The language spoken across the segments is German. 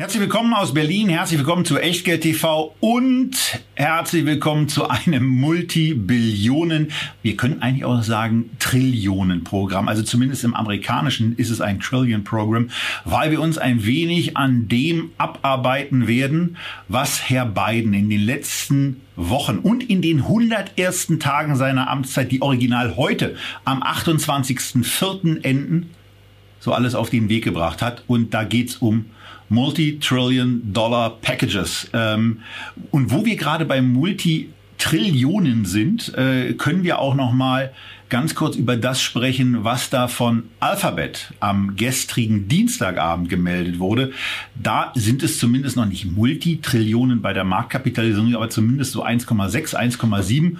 Herzlich willkommen aus Berlin, herzlich willkommen zu Echtgeld TV und herzlich willkommen zu einem Multibillionen, wir können eigentlich auch sagen Trillionen-Programm. Also zumindest im amerikanischen ist es ein Trillion-Programm, weil wir uns ein wenig an dem abarbeiten werden, was Herr Biden in den letzten Wochen und in den 101. Tagen seiner Amtszeit, die original heute am 28.04. enden, so alles auf den Weg gebracht hat. Und da geht's um Multi-Trillion-Dollar Packages. Ähm, und wo wir gerade bei Multi-Trillionen sind, äh, können wir auch noch mal ganz kurz über das sprechen, was da von Alphabet am gestrigen Dienstagabend gemeldet wurde. Da sind es zumindest noch nicht Multitrillionen bei der Marktkapitalisierung, aber zumindest so 1,6, 1,7.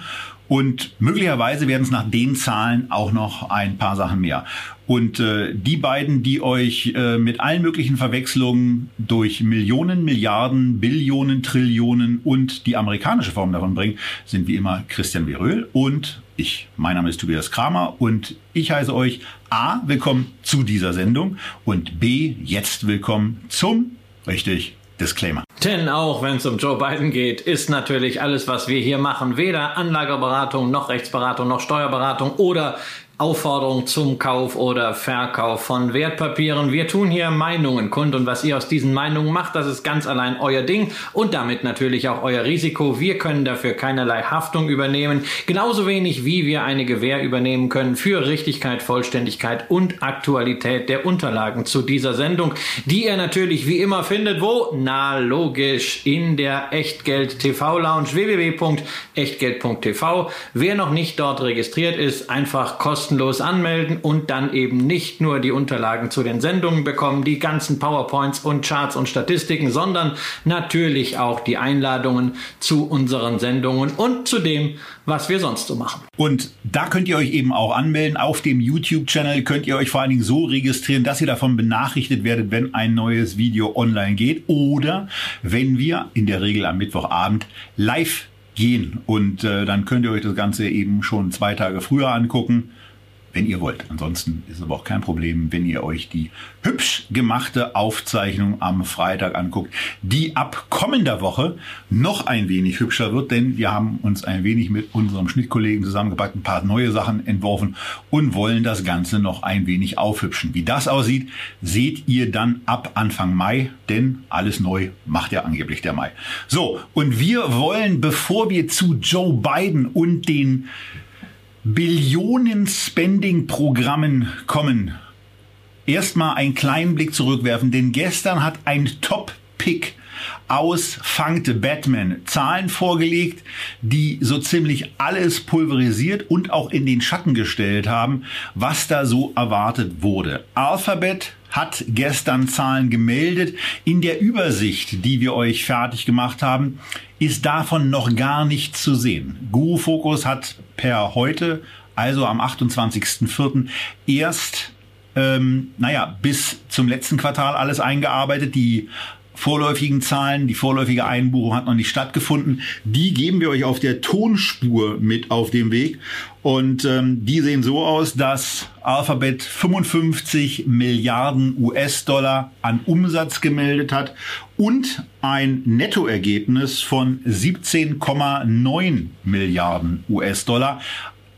Und möglicherweise werden es nach den Zahlen auch noch ein paar Sachen mehr. Und äh, die beiden, die euch äh, mit allen möglichen Verwechslungen durch Millionen, Milliarden, Billionen, Trillionen und die amerikanische Form davon bringen, sind wie immer Christian Veröhl und ich. Mein Name ist Tobias Kramer und ich heiße euch A, willkommen zu dieser Sendung und B, jetzt willkommen zum, richtig, Disclaimer. Denn auch wenn es um Joe Biden geht, ist natürlich alles, was wir hier machen, weder Anlageberatung noch Rechtsberatung noch Steuerberatung oder Aufforderung zum Kauf oder Verkauf von Wertpapieren. Wir tun hier Meinungen kund und was ihr aus diesen Meinungen macht, das ist ganz allein euer Ding und damit natürlich auch euer Risiko. Wir können dafür keinerlei Haftung übernehmen, genauso wenig wie wir eine Gewähr übernehmen können für Richtigkeit, Vollständigkeit und Aktualität der Unterlagen zu dieser Sendung, die ihr natürlich wie immer findet, wo? Na logisch, in der Echtgeld TV Lounge www.echtgeld.tv. Wer noch nicht dort registriert ist, einfach kostenlos kostenlos anmelden und dann eben nicht nur die Unterlagen zu den Sendungen bekommen, die ganzen PowerPoints und Charts und Statistiken, sondern natürlich auch die Einladungen zu unseren Sendungen und zu dem, was wir sonst so machen. Und da könnt ihr euch eben auch anmelden. Auf dem YouTube-Channel könnt ihr euch vor allen Dingen so registrieren, dass ihr davon benachrichtigt werdet, wenn ein neues Video online geht oder wenn wir in der Regel am Mittwochabend live gehen. Und äh, dann könnt ihr euch das Ganze eben schon zwei Tage früher angucken wenn ihr wollt. Ansonsten ist aber auch kein Problem, wenn ihr euch die hübsch gemachte Aufzeichnung am Freitag anguckt, die ab kommender Woche noch ein wenig hübscher wird, denn wir haben uns ein wenig mit unserem Schnittkollegen zusammengepackt, ein paar neue Sachen entworfen und wollen das Ganze noch ein wenig aufhübschen. Wie das aussieht, seht ihr dann ab Anfang Mai, denn alles neu macht ja angeblich der Mai. So, und wir wollen, bevor wir zu Joe Biden und den Billionen-Spending-Programmen kommen, erstmal einen kleinen Blick zurückwerfen, denn gestern hat ein Top-Pick aus Fangt Batman Zahlen vorgelegt, die so ziemlich alles pulverisiert und auch in den Schatten gestellt haben, was da so erwartet wurde. Alphabet hat gestern Zahlen gemeldet. In der Übersicht, die wir euch fertig gemacht haben, ist davon noch gar nichts zu sehen. Guru Focus hat per heute, also am 28.04., erst ähm, naja, bis zum letzten Quartal alles eingearbeitet. Die vorläufigen Zahlen, die vorläufige Einbuchung hat noch nicht stattgefunden. Die geben wir euch auf der Tonspur mit auf dem Weg. Und ähm, die sehen so aus, dass Alphabet 55 Milliarden US-Dollar an Umsatz gemeldet hat und ein Nettoergebnis von 17,9 Milliarden US-Dollar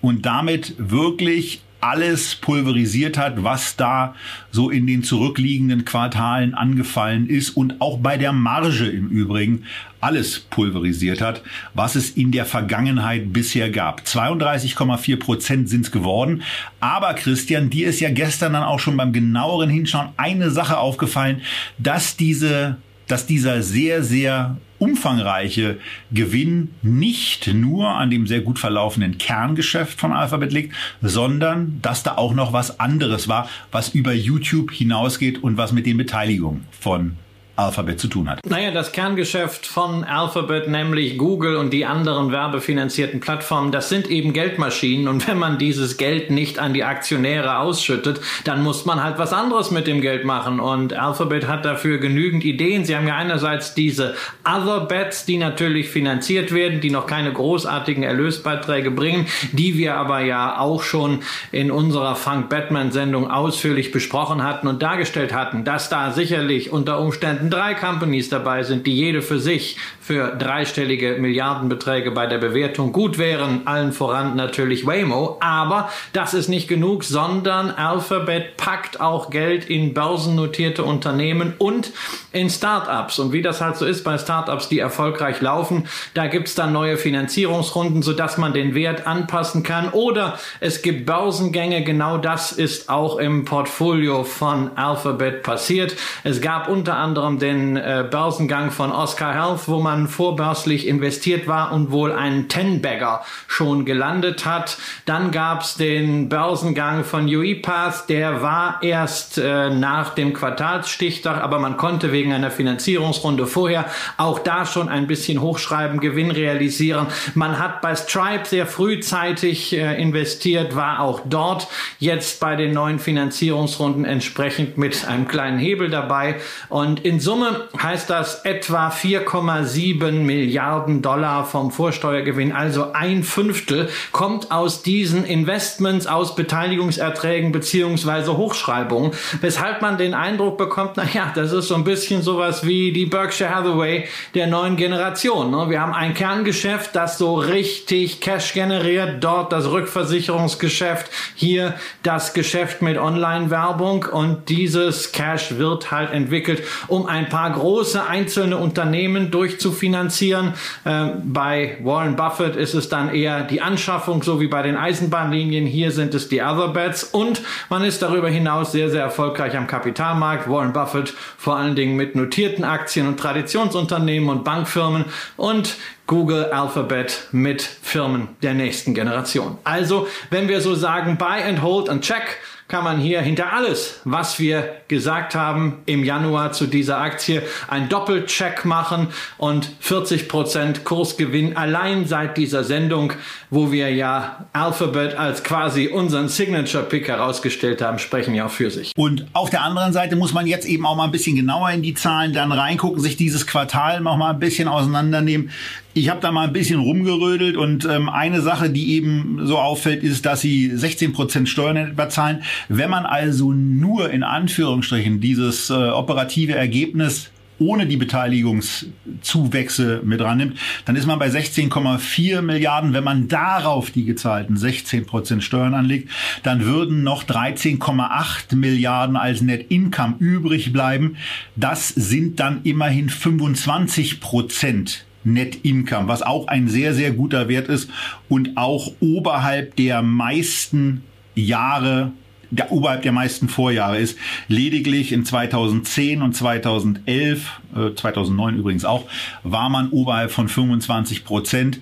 und damit wirklich alles pulverisiert hat, was da so in den zurückliegenden Quartalen angefallen ist und auch bei der Marge im Übrigen alles pulverisiert hat, was es in der Vergangenheit bisher gab. 32,4 Prozent sind es geworden. Aber Christian, dir ist ja gestern dann auch schon beim genaueren Hinschauen eine Sache aufgefallen, dass diese dass dieser sehr, sehr umfangreiche Gewinn nicht nur an dem sehr gut verlaufenden Kerngeschäft von Alphabet liegt, sondern dass da auch noch was anderes war, was über YouTube hinausgeht und was mit den Beteiligungen von Alphabet zu tun hat. Naja, das Kerngeschäft von Alphabet, nämlich Google und die anderen werbefinanzierten Plattformen, das sind eben Geldmaschinen und wenn man dieses Geld nicht an die Aktionäre ausschüttet, dann muss man halt was anderes mit dem Geld machen und Alphabet hat dafür genügend Ideen. Sie haben ja einerseits diese Other Bets, die natürlich finanziert werden, die noch keine großartigen Erlösbeiträge bringen, die wir aber ja auch schon in unserer Funk Batman Sendung ausführlich besprochen hatten und dargestellt hatten, dass da sicherlich unter Umständen drei Companies dabei sind, die jede für sich für dreistellige Milliardenbeträge bei der Bewertung gut wären, allen voran natürlich Waymo. Aber das ist nicht genug, sondern Alphabet packt auch Geld in börsennotierte Unternehmen und in Startups. Und wie das halt so ist bei Startups, die erfolgreich laufen, da gibt's dann neue Finanzierungsrunden, sodass man den Wert anpassen kann. Oder es gibt Börsengänge. Genau das ist auch im Portfolio von Alphabet passiert. Es gab unter anderem den äh, Börsengang von Oscar Health, wo man vorbörslich investiert war und wohl einen Ten-Bagger schon gelandet hat. Dann gab es den Börsengang von UiPath, der war erst äh, nach dem Quartalsstichtag, aber man konnte wegen einer Finanzierungsrunde vorher auch da schon ein bisschen hochschreiben, Gewinn realisieren. Man hat bei Stripe sehr frühzeitig äh, investiert, war auch dort jetzt bei den neuen Finanzierungsrunden entsprechend mit einem kleinen Hebel dabei. Und in Summe heißt das etwa 4,7 7 Milliarden Dollar vom Vorsteuergewinn, also ein Fünftel, kommt aus diesen Investments, aus Beteiligungserträgen beziehungsweise Hochschreibungen, weshalb man den Eindruck bekommt, na ja, das ist so ein bisschen sowas wie die Berkshire Hathaway der neuen Generation. Ne? Wir haben ein Kerngeschäft, das so richtig Cash generiert, dort das Rückversicherungsgeschäft, hier das Geschäft mit Online-Werbung und dieses Cash wird halt entwickelt, um ein paar große einzelne Unternehmen durchzuführen finanzieren. Ähm, bei Warren Buffett ist es dann eher die Anschaffung, so wie bei den Eisenbahnlinien. Hier sind es die Other Bets und man ist darüber hinaus sehr, sehr erfolgreich am Kapitalmarkt. Warren Buffett vor allen Dingen mit notierten Aktien und Traditionsunternehmen und Bankfirmen und Google Alphabet mit Firmen der nächsten Generation. Also, wenn wir so sagen, buy and hold and check, kann man hier hinter alles, was wir gesagt haben im Januar zu dieser Aktie, ein Doppelcheck machen und 40 Prozent Kursgewinn allein seit dieser Sendung, wo wir ja Alphabet als quasi unseren Signature Pick herausgestellt haben, sprechen ja auch für sich. Und auf der anderen Seite muss man jetzt eben auch mal ein bisschen genauer in die Zahlen dann reingucken, sich dieses Quartal noch mal ein bisschen auseinandernehmen. Ich habe da mal ein bisschen rumgerödelt und ähm, eine Sache, die eben so auffällt, ist, dass sie 16 Prozent Steuern etwa zahlen. Wenn man also nur in Anführungsstrichen dieses äh, operative Ergebnis ohne die Beteiligungszuwächse mit rannimmt, dann ist man bei 16,4 Milliarden. Wenn man darauf die gezahlten 16 Prozent Steuern anlegt, dann würden noch 13,8 Milliarden als Net Income übrig bleiben. Das sind dann immerhin 25 Prozent Net Income, was auch ein sehr, sehr guter Wert ist und auch oberhalb der meisten Jahre der oberhalb der meisten Vorjahre ist. Lediglich in 2010 und 2011, äh, 2009 übrigens auch, war man oberhalb von 25 Prozent.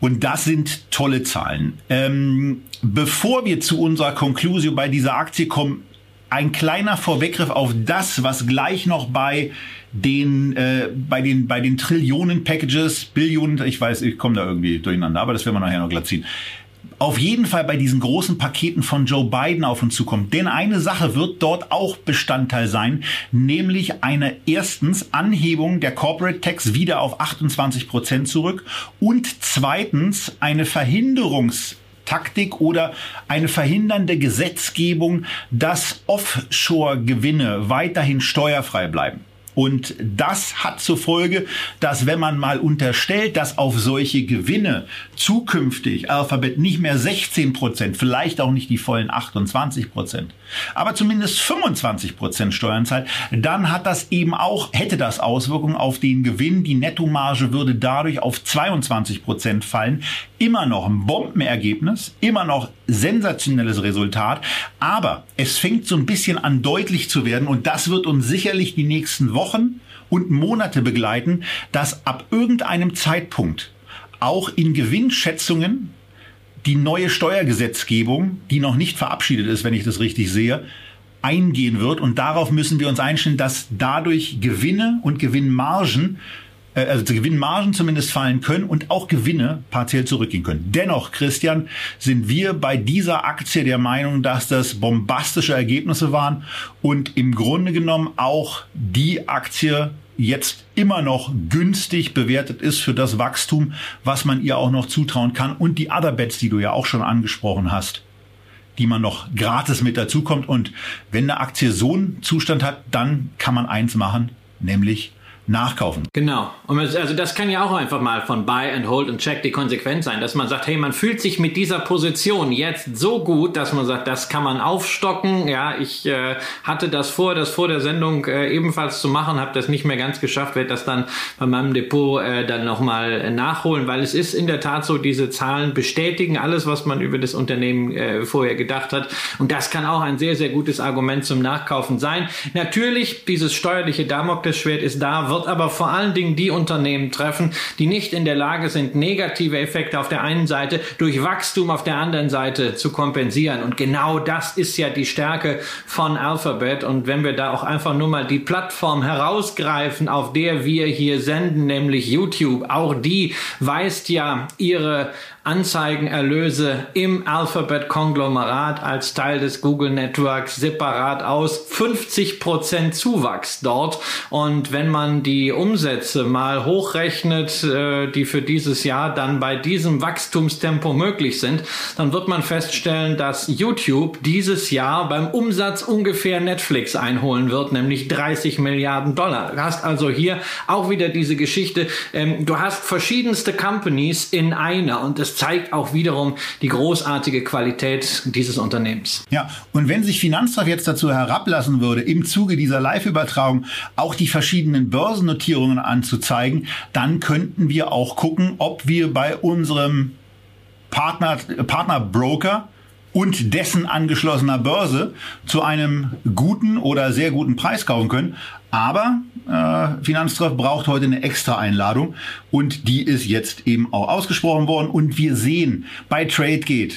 Und das sind tolle Zahlen. Ähm, bevor wir zu unserer Conclusio bei dieser Aktie kommen, ein kleiner Vorweggriff auf das, was gleich noch bei den äh, bei den bei den Trillionen Packages, Billionen, ich weiß, ich komme da irgendwie durcheinander, aber das werden wir nachher noch glatt ziehen. Auf jeden Fall bei diesen großen Paketen von Joe Biden auf uns zukommt. Denn eine Sache wird dort auch Bestandteil sein, nämlich eine erstens Anhebung der Corporate Tax wieder auf 28 Prozent zurück und zweitens eine Verhinderungs Taktik oder eine verhindernde Gesetzgebung, dass Offshore-Gewinne weiterhin steuerfrei bleiben. Und das hat zur Folge, dass wenn man mal unterstellt, dass auf solche Gewinne zukünftig Alphabet nicht mehr 16 Prozent, vielleicht auch nicht die vollen 28 Prozent, aber zumindest 25 Prozent Steuern zahlt, dann hat das eben auch, hätte das Auswirkungen auf den Gewinn. Die Nettomarge würde dadurch auf 22 Prozent fallen. Immer noch ein Bombenergebnis, immer noch sensationelles Resultat, aber es fängt so ein bisschen an deutlich zu werden und das wird uns sicherlich die nächsten Wochen und Monate begleiten, dass ab irgendeinem Zeitpunkt auch in Gewinnschätzungen die neue Steuergesetzgebung, die noch nicht verabschiedet ist, wenn ich das richtig sehe, eingehen wird. Und darauf müssen wir uns einstellen, dass dadurch Gewinne und Gewinnmargen äh, also Gewinnmargen zumindest fallen können und auch Gewinne partiell zurückgehen können. Dennoch, Christian, sind wir bei dieser Aktie der Meinung, dass das bombastische Ergebnisse waren und im Grunde genommen auch die Aktie jetzt immer noch günstig bewertet ist für das Wachstum, was man ihr auch noch zutrauen kann und die Other Bets, die du ja auch schon angesprochen hast die man noch gratis mit dazukommt. Und wenn eine Aktie so einen Zustand hat, dann kann man eins machen, nämlich nachkaufen. Genau. Und also das kann ja auch einfach mal von Buy and Hold und Check die Konsequenz sein, dass man sagt, hey, man fühlt sich mit dieser Position jetzt so gut, dass man sagt, das kann man aufstocken. Ja, ich äh, hatte das vor, das vor der Sendung äh, ebenfalls zu machen, habe das nicht mehr ganz geschafft, werde das dann bei meinem Depot äh, dann nochmal nachholen, weil es ist in der Tat so, diese Zahlen bestätigen alles, was man über das Unternehmen äh, vorher gedacht hat. Und das kann auch ein sehr, sehr gutes Argument zum Nachkaufen sein. Natürlich, dieses steuerliche Damoklesschwert ist da, wird aber vor allen Dingen die Unternehmen treffen, die nicht in der Lage sind, negative Effekte auf der einen Seite durch Wachstum auf der anderen Seite zu kompensieren. Und genau das ist ja die Stärke von Alphabet. Und wenn wir da auch einfach nur mal die Plattform herausgreifen, auf der wir hier senden, nämlich YouTube, auch die weist ja ihre Anzeigenerlöse im Alphabet-Konglomerat als Teil des Google Networks separat aus. 50% Zuwachs dort. Und wenn man die Umsätze mal hochrechnet, äh, die für dieses Jahr dann bei diesem Wachstumstempo möglich sind, dann wird man feststellen, dass YouTube dieses Jahr beim Umsatz ungefähr Netflix einholen wird, nämlich 30 Milliarden Dollar. Du hast also hier auch wieder diese Geschichte. Ähm, du hast verschiedenste Companies in einer und es zeigt auch wiederum die großartige Qualität dieses Unternehmens. Ja, und wenn sich Finanztreff jetzt dazu herablassen würde, im Zuge dieser Live-Übertragung auch die verschiedenen Börsennotierungen anzuzeigen, dann könnten wir auch gucken, ob wir bei unserem Partner, Partnerbroker und dessen angeschlossener Börse zu einem guten oder sehr guten Preis kaufen können. Aber äh, Finanztreff braucht heute eine extra Einladung und die ist jetzt eben auch ausgesprochen worden und wir sehen bei TradeGate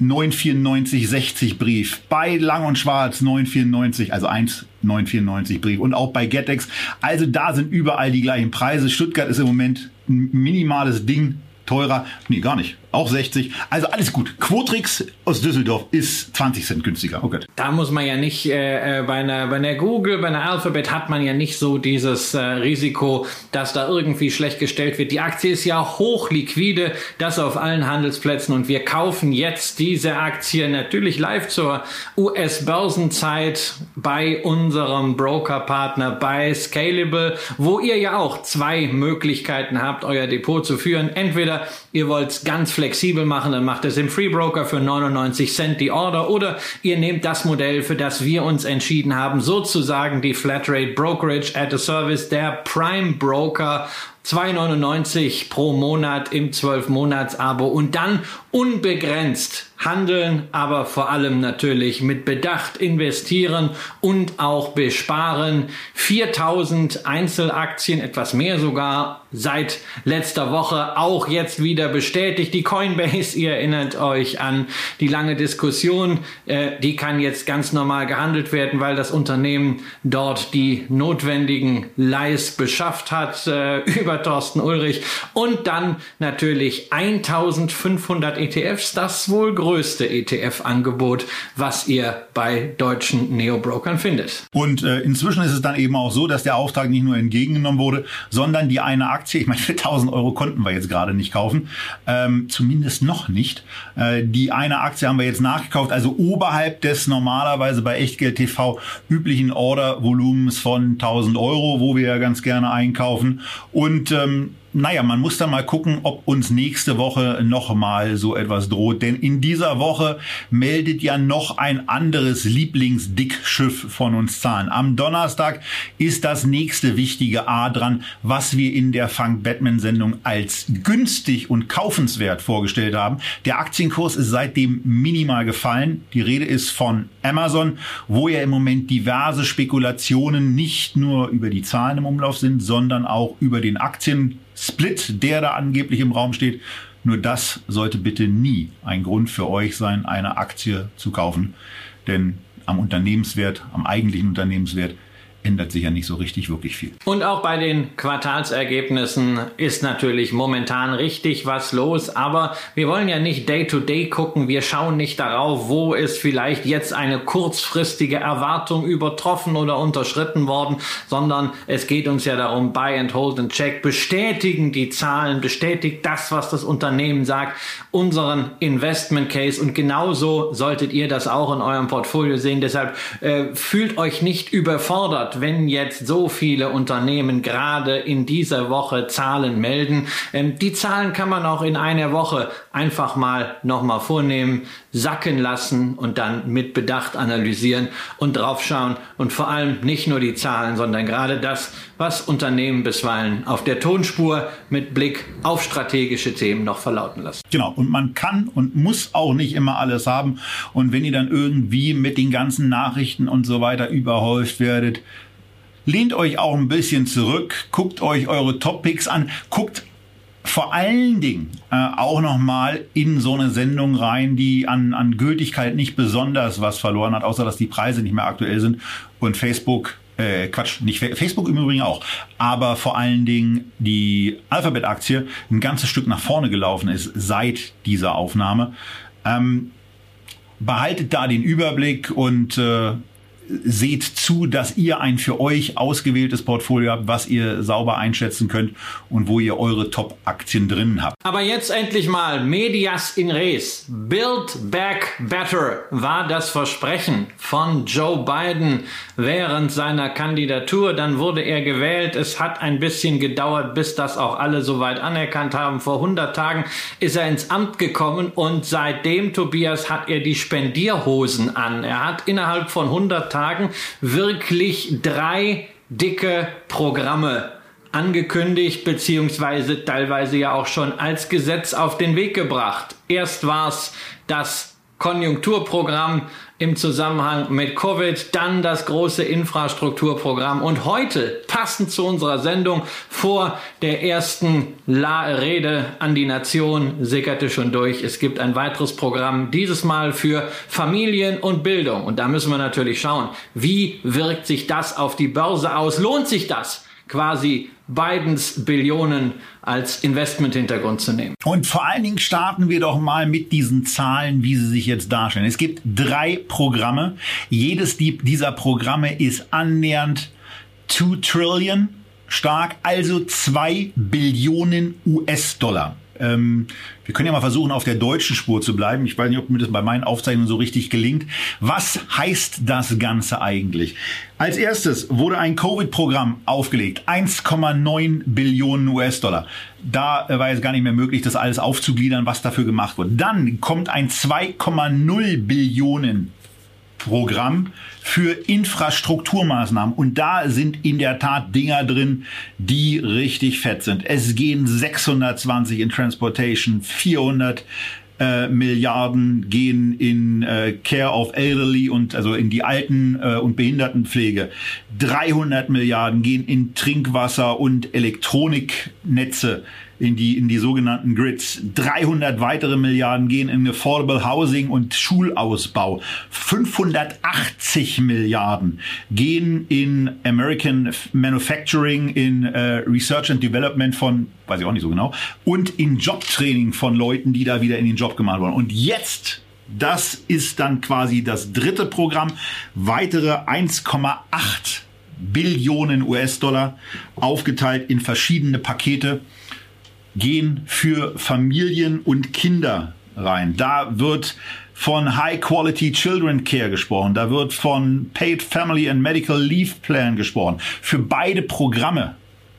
99460 Brief, bei Lang und Schwarz 994, also 1994 Brief und auch bei Getex. Also da sind überall die gleichen Preise. Stuttgart ist im Moment ein minimales Ding teurer. Nee, gar nicht auch 60. Also alles gut. Quotrix aus Düsseldorf ist 20 Cent günstiger. Oh Gott. Da muss man ja nicht, äh, äh, bei, einer, bei einer Google, bei einer Alphabet hat man ja nicht so dieses äh, Risiko, dass da irgendwie schlecht gestellt wird. Die Aktie ist ja hochliquide, das auf allen Handelsplätzen und wir kaufen jetzt diese Aktie natürlich live zur US-Börsenzeit bei unserem Brokerpartner bei Scalable, wo ihr ja auch zwei Möglichkeiten habt, euer Depot zu führen. Entweder ihr wollt ganz flexibel machen, dann macht es im Free Broker für 99 Cent die Order. Oder ihr nehmt das Modell, für das wir uns entschieden haben, sozusagen die Flatrate Brokerage at a Service, der Prime Broker 2,99 pro Monat im 12-Monats-Abo und dann unbegrenzt handeln, aber vor allem natürlich mit Bedacht investieren und auch besparen. 4000 Einzelaktien, etwas mehr sogar, seit letzter Woche auch jetzt wieder bestätigt. Die Coinbase, ihr erinnert euch an die lange Diskussion, äh, die kann jetzt ganz normal gehandelt werden, weil das Unternehmen dort die notwendigen Leis beschafft hat äh, über Thorsten Ulrich und dann natürlich 1500 ETFs, das wohl größte größte ETF-Angebot, was ihr bei deutschen Neo-Brokern findet. Und äh, inzwischen ist es dann eben auch so, dass der Auftrag nicht nur entgegengenommen wurde, sondern die eine Aktie, ich meine, für 1000 Euro konnten wir jetzt gerade nicht kaufen, ähm, zumindest noch nicht. Äh, die eine Aktie haben wir jetzt nachgekauft, also oberhalb des normalerweise bei Echtgeld TV üblichen Ordervolumens von 1000 Euro, wo wir ja ganz gerne einkaufen. Und ähm, naja, man muss dann mal gucken, ob uns nächste Woche noch mal so etwas droht. Denn in dieser Woche meldet ja noch ein anderes Lieblingsdickschiff von uns Zahlen. Am Donnerstag ist das nächste wichtige A dran, was wir in der Funk Batman Sendung als günstig und kaufenswert vorgestellt haben. Der Aktienkurs ist seitdem minimal gefallen. Die Rede ist von Amazon, wo ja im Moment diverse Spekulationen nicht nur über die Zahlen im Umlauf sind, sondern auch über den Aktien Split, der da angeblich im Raum steht. Nur das sollte bitte nie ein Grund für euch sein, eine Aktie zu kaufen. Denn am Unternehmenswert, am eigentlichen Unternehmenswert ändert sich ja nicht so richtig wirklich viel. Und auch bei den Quartalsergebnissen ist natürlich momentan richtig was los, aber wir wollen ja nicht Day-to-Day -Day gucken, wir schauen nicht darauf, wo ist vielleicht jetzt eine kurzfristige Erwartung übertroffen oder unterschritten worden, sondern es geht uns ja darum, Buy and Hold and Check, bestätigen die Zahlen, bestätigt das, was das Unternehmen sagt, unseren Investment Case und genauso solltet ihr das auch in eurem Portfolio sehen. Deshalb äh, fühlt euch nicht überfordert wundert, wenn jetzt so viele Unternehmen gerade in dieser Woche Zahlen melden. Ähm, die Zahlen kann man auch in einer Woche einfach mal nochmal vornehmen, sacken lassen und dann mit Bedacht analysieren und draufschauen und vor allem nicht nur die Zahlen, sondern gerade das, was Unternehmen bisweilen auf der Tonspur mit Blick auf strategische Themen noch verlauten lassen. Genau, und man kann und muss auch nicht immer alles haben. Und wenn ihr dann irgendwie mit den ganzen Nachrichten und so weiter überhäuft werdet, lehnt euch auch ein bisschen zurück, guckt euch eure Top-Picks an, guckt vor allen Dingen äh, auch nochmal in so eine Sendung rein, die an, an Gültigkeit nicht besonders was verloren hat, außer dass die Preise nicht mehr aktuell sind und Facebook äh, Quatsch, nicht Facebook im Übrigen auch, aber vor allen Dingen die Alphabet-Aktie ein ganzes Stück nach vorne gelaufen ist seit dieser Aufnahme. Ähm, behaltet da den Überblick und äh, seht zu, dass ihr ein für euch ausgewähltes Portfolio habt, was ihr sauber einschätzen könnt und wo ihr eure Top-Aktien drin habt. Aber jetzt endlich mal Medias in Res. Build Back Better war das Versprechen von Joe Biden während seiner Kandidatur. Dann wurde er gewählt. Es hat ein bisschen gedauert, bis das auch alle soweit anerkannt haben. Vor 100 Tagen ist er ins Amt gekommen und seitdem, Tobias, hat er die Spendierhosen an. Er hat innerhalb von 100 Tagen Tagen wirklich drei dicke Programme angekündigt beziehungsweise teilweise ja auch schon als Gesetz auf den Weg gebracht. Erst war es das Konjunkturprogramm im Zusammenhang mit Covid, dann das große Infrastrukturprogramm und heute, passend zu unserer Sendung, vor der ersten La Rede an die Nation, sickerte schon durch. Es gibt ein weiteres Programm, dieses Mal für Familien und Bildung. Und da müssen wir natürlich schauen, wie wirkt sich das auf die Börse aus? Lohnt sich das? Quasi Bidens Billionen als Investmenthintergrund zu nehmen. Und vor allen Dingen starten wir doch mal mit diesen Zahlen, wie sie sich jetzt darstellen. Es gibt drei Programme. Jedes dieser Programme ist annähernd 2 Trillion stark, also 2 Billionen US-Dollar. Ähm, wir können ja mal versuchen, auf der deutschen Spur zu bleiben. Ich weiß nicht, ob mir das bei meinen Aufzeichnungen so richtig gelingt. Was heißt das Ganze eigentlich? Als erstes wurde ein Covid-Programm aufgelegt. 1,9 Billionen US-Dollar. Da war es gar nicht mehr möglich, das alles aufzugliedern, was dafür gemacht wurde. Dann kommt ein 2,0 Billionen Programm für Infrastrukturmaßnahmen. Und da sind in der Tat Dinger drin, die richtig fett sind. Es gehen 620 in Transportation, 400 äh, Milliarden gehen in äh, Care of Elderly und also in die Alten- äh, und Behindertenpflege. 300 Milliarden gehen in Trinkwasser und Elektroniknetze in die, in die sogenannten Grids. 300 weitere Milliarden gehen in Affordable Housing und Schulausbau. 580 Milliarden gehen in American Manufacturing, in äh, Research and Development von, weiß ich auch nicht so genau, und in Jobtraining von Leuten, die da wieder in den Job gemacht wurden. Und jetzt das ist dann quasi das dritte Programm. Weitere 1,8 Billionen US-Dollar aufgeteilt in verschiedene Pakete gehen für Familien und Kinder rein. Da wird von High Quality Children Care gesprochen. Da wird von Paid Family and Medical Leave Plan gesprochen. Für beide Programme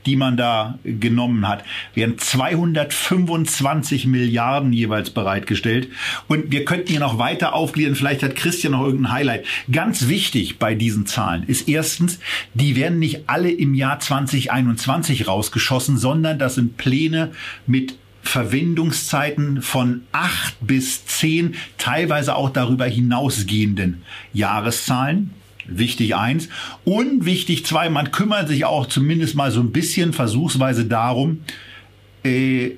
die man da genommen hat, werden 225 Milliarden jeweils bereitgestellt. Und wir könnten hier noch weiter aufgliedern. Vielleicht hat Christian noch irgendein Highlight. Ganz wichtig bei diesen Zahlen ist erstens, die werden nicht alle im Jahr 2021 rausgeschossen, sondern das sind Pläne mit Verwendungszeiten von acht bis zehn, teilweise auch darüber hinausgehenden Jahreszahlen. Wichtig eins. Und wichtig zwei, man kümmert sich auch zumindest mal so ein bisschen versuchsweise darum, äh,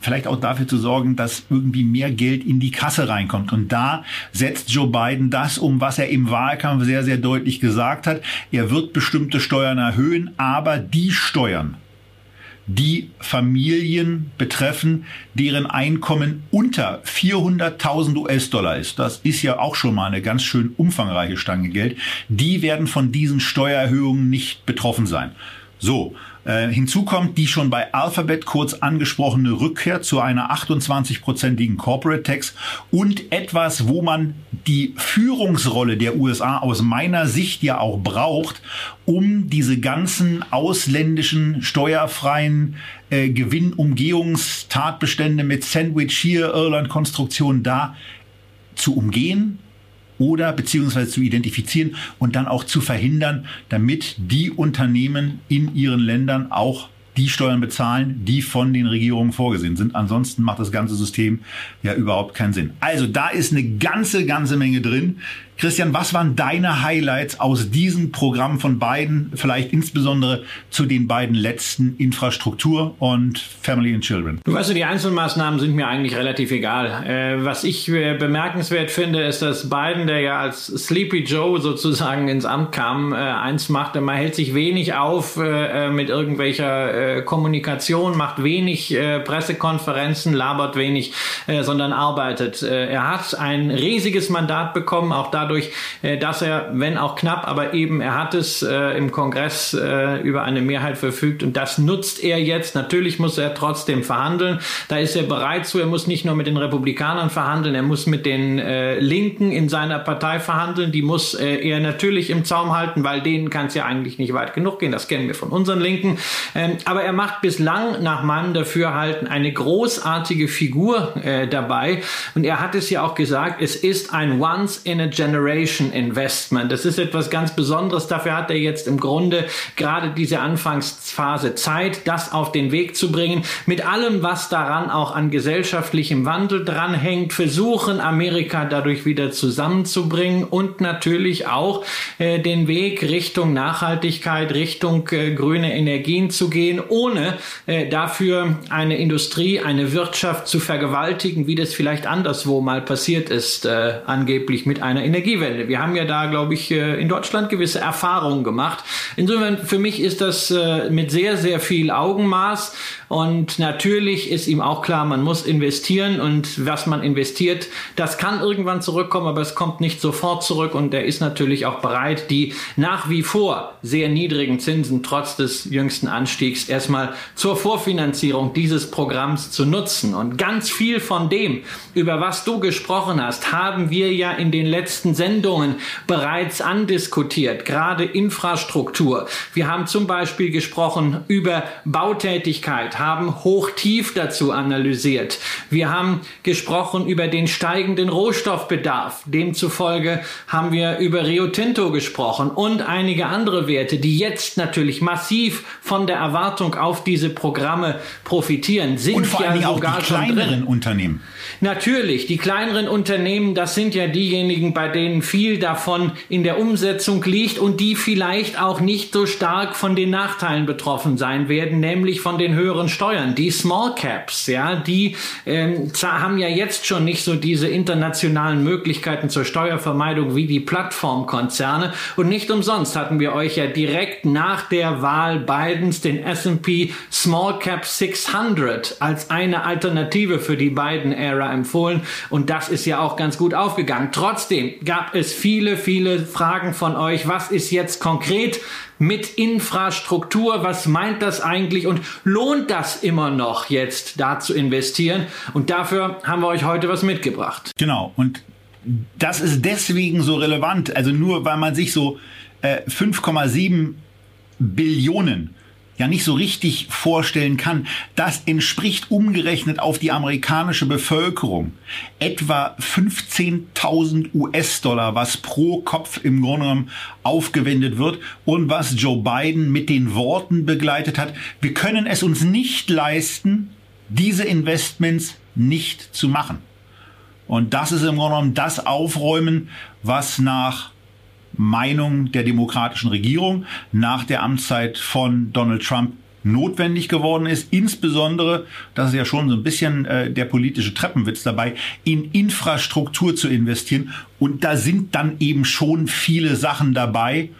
vielleicht auch dafür zu sorgen, dass irgendwie mehr Geld in die Kasse reinkommt. Und da setzt Joe Biden das um, was er im Wahlkampf sehr, sehr deutlich gesagt hat. Er wird bestimmte Steuern erhöhen, aber die Steuern, die Familien betreffen, deren Einkommen unter 400.000 US-Dollar ist. Das ist ja auch schon mal eine ganz schön umfangreiche Stange Geld. Die werden von diesen Steuererhöhungen nicht betroffen sein. So, äh, hinzu kommt die schon bei Alphabet kurz angesprochene Rückkehr zu einer 28-prozentigen Corporate Tax und etwas, wo man die Führungsrolle der USA aus meiner Sicht ja auch braucht, um diese ganzen ausländischen steuerfreien äh, Gewinnumgehungstatbestände mit Sandwich hier, Irland-Konstruktion da zu umgehen oder beziehungsweise zu identifizieren und dann auch zu verhindern, damit die Unternehmen in ihren Ländern auch die Steuern bezahlen, die von den Regierungen vorgesehen sind. Ansonsten macht das ganze System ja überhaupt keinen Sinn. Also da ist eine ganze, ganze Menge drin. Christian, was waren deine Highlights aus diesem Programm von beiden, vielleicht insbesondere zu den beiden letzten Infrastruktur und Family and Children? Du weißt, die Einzelmaßnahmen sind mir eigentlich relativ egal. Äh, was ich äh, bemerkenswert finde, ist, dass Biden, der ja als Sleepy Joe sozusagen ins Amt kam, äh, eins machte, man hält sich wenig auf mit irgendwelcher Kommunikation, macht wenig Pressekonferenzen, labert wenig, sondern arbeitet. er hat ein riesiges Mandat bekommen, auch da dadurch, äh, dass er, wenn auch knapp, aber eben er hat es äh, im Kongress äh, über eine Mehrheit verfügt und das nutzt er jetzt. Natürlich muss er trotzdem verhandeln. Da ist er bereit zu. Er muss nicht nur mit den Republikanern verhandeln, er muss mit den Linken in seiner Partei verhandeln. Die muss er natürlich im Zaum halten, weil denen kann es ja eigentlich nicht weit genug gehen. Das kennen wir von unseren Linken. Ähm, aber er macht bislang nach meinem Dafürhalten eine großartige Figur dabei. Und er hat es ja auch gesagt, es ist ein Once in a Generation Generation Investment. Das ist etwas ganz Besonderes. Dafür hat er jetzt im Grunde gerade diese Anfangsphase Zeit, das auf den Weg zu bringen. Mit allem, was daran auch an gesellschaftlichem Wandel dranhängt, versuchen Amerika dadurch wieder zusammenzubringen und natürlich auch äh, den Weg Richtung Nachhaltigkeit, Richtung äh, grüne Energien zu gehen, ohne äh, dafür eine Industrie, eine Wirtschaft zu vergewaltigen, wie das vielleicht anderswo mal passiert ist, äh, angeblich mit einer Energie Energiewende. Wir haben ja da, glaube ich, äh, in Deutschland gewisse Erfahrungen gemacht. Insofern, für mich ist das äh, mit sehr, sehr viel Augenmaß. Und natürlich ist ihm auch klar, man muss investieren und was man investiert, das kann irgendwann zurückkommen, aber es kommt nicht sofort zurück. Und er ist natürlich auch bereit, die nach wie vor sehr niedrigen Zinsen trotz des jüngsten Anstiegs erstmal zur Vorfinanzierung dieses Programms zu nutzen. Und ganz viel von dem, über was du gesprochen hast, haben wir ja in den letzten Sendungen bereits andiskutiert, gerade Infrastruktur. Wir haben zum Beispiel gesprochen über Bautätigkeit, haben hoch-tief dazu analysiert. Wir haben gesprochen über den steigenden Rohstoffbedarf. Demzufolge haben wir über Rio Tinto gesprochen und einige andere Werte, die jetzt natürlich massiv von der Erwartung auf diese Programme profitieren, sind und vor ja allen Dingen auch die kleineren. Unternehmen. Natürlich, die kleineren Unternehmen, das sind ja diejenigen, bei denen viel davon in der Umsetzung liegt und die vielleicht auch nicht so stark von den Nachteilen betroffen sein werden, nämlich von den höheren Steuern. Die Small Caps, ja, die ähm, haben ja jetzt schon nicht so diese internationalen Möglichkeiten zur Steuervermeidung wie die Plattformkonzerne und nicht umsonst hatten wir euch ja direkt nach der Wahl Bidens den S&P Small Cap 600 als eine Alternative für die Biden Era empfohlen und das ist ja auch ganz gut aufgegangen. Trotzdem gab es viele, viele Fragen von euch. Was ist jetzt konkret mit Infrastruktur? Was meint das eigentlich? Und lohnt das immer noch jetzt da zu investieren? Und dafür haben wir euch heute was mitgebracht. Genau. Und das ist deswegen so relevant. Also nur weil man sich so äh, 5,7 Billionen ja nicht so richtig vorstellen kann, das entspricht umgerechnet auf die amerikanische Bevölkerung etwa 15.000 US-Dollar, was pro Kopf im Grunde genommen aufgewendet wird und was Joe Biden mit den Worten begleitet hat. Wir können es uns nicht leisten, diese Investments nicht zu machen. Und das ist im Grunde genommen das Aufräumen, was nach Meinung der demokratischen Regierung nach der Amtszeit von Donald Trump notwendig geworden ist. Insbesondere, das ist ja schon so ein bisschen äh, der politische Treppenwitz dabei, in Infrastruktur zu investieren. Und da sind dann eben schon viele Sachen dabei,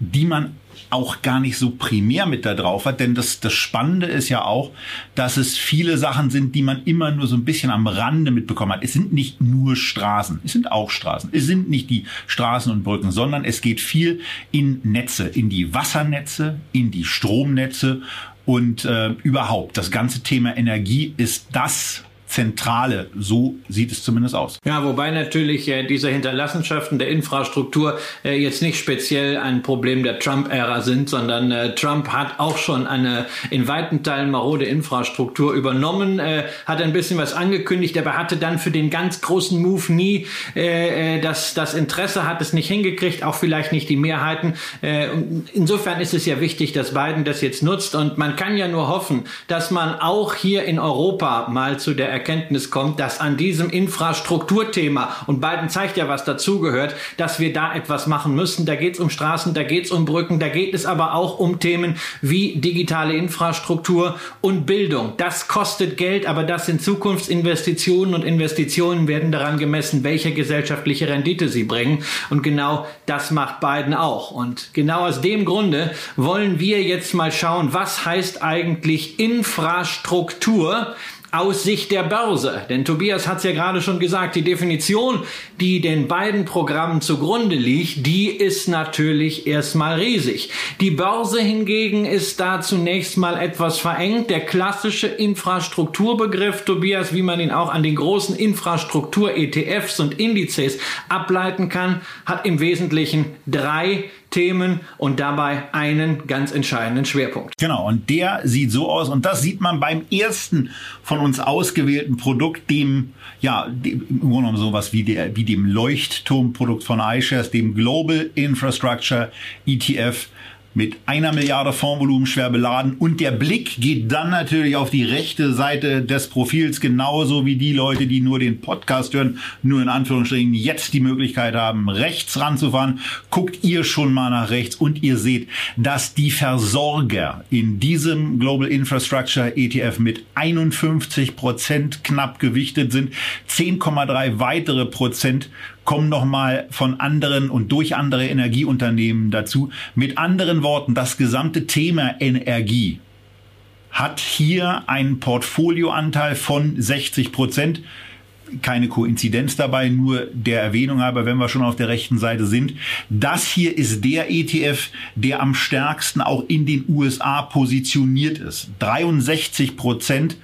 die man auch gar nicht so primär mit da drauf hat, denn das, das Spannende ist ja auch, dass es viele Sachen sind, die man immer nur so ein bisschen am Rande mitbekommen hat. Es sind nicht nur Straßen, es sind auch Straßen. Es sind nicht die Straßen und Brücken, sondern es geht viel in Netze, in die Wassernetze, in die Stromnetze und äh, überhaupt. Das ganze Thema Energie ist das Zentrale. So sieht es zumindest aus. Ja, wobei natürlich äh, diese Hinterlassenschaften der Infrastruktur äh, jetzt nicht speziell ein Problem der Trump-Ära sind, sondern äh, Trump hat auch schon eine in weiten Teilen marode Infrastruktur übernommen, äh, hat ein bisschen was angekündigt, aber hatte dann für den ganz großen Move nie äh, äh das, das Interesse, hat es nicht hingekriegt, auch vielleicht nicht die Mehrheiten. Insofern ist es ja wichtig, dass Biden das jetzt nutzt und man kann ja nur hoffen, dass man auch hier in Europa mal zu der Erkenntnis kommt, dass an diesem Infrastrukturthema, und Biden zeigt ja, was dazugehört, dass wir da etwas machen müssen. Da geht es um Straßen, da geht es um Brücken, da geht es aber auch um Themen wie digitale Infrastruktur und Bildung. Das kostet Geld, aber das sind Zukunftsinvestitionen und Investitionen werden daran gemessen, welche gesellschaftliche Rendite sie bringen. Und genau das macht Biden auch. Und genau aus dem Grunde wollen wir jetzt mal schauen, was heißt eigentlich Infrastruktur aus Sicht der Börse. Denn Tobias hat es ja gerade schon gesagt, die Definition, die den beiden Programmen zugrunde liegt, die ist natürlich erstmal riesig. Die Börse hingegen ist da zunächst mal etwas verengt. Der klassische Infrastrukturbegriff, Tobias, wie man ihn auch an den großen Infrastruktur-ETFs und Indizes ableiten kann, hat im Wesentlichen drei Themen und dabei einen ganz entscheidenden Schwerpunkt. Genau, und der sieht so aus, und das sieht man beim ersten von uns ausgewählten Produkt, dem, ja, dem, im Grunde genommen sowas wie, der, wie dem Leuchtturmprodukt von iShares, dem Global Infrastructure ETF mit einer Milliarde Fondsvolumen schwer beladen und der Blick geht dann natürlich auf die rechte Seite des Profils, genauso wie die Leute, die nur den Podcast hören, nur in Anführungsstrichen jetzt die Möglichkeit haben, rechts ranzufahren. Guckt ihr schon mal nach rechts und ihr seht, dass die Versorger in diesem Global Infrastructure ETF mit 51 Prozent knapp gewichtet sind, 10,3 weitere Prozent kommen nochmal von anderen und durch andere Energieunternehmen dazu. Mit anderen Worten, das gesamte Thema Energie hat hier einen Portfolioanteil von 60 Prozent. Keine Koinzidenz dabei, nur der Erwähnung aber, wenn wir schon auf der rechten Seite sind. Das hier ist der ETF, der am stärksten auch in den USA positioniert ist. 63 Prozent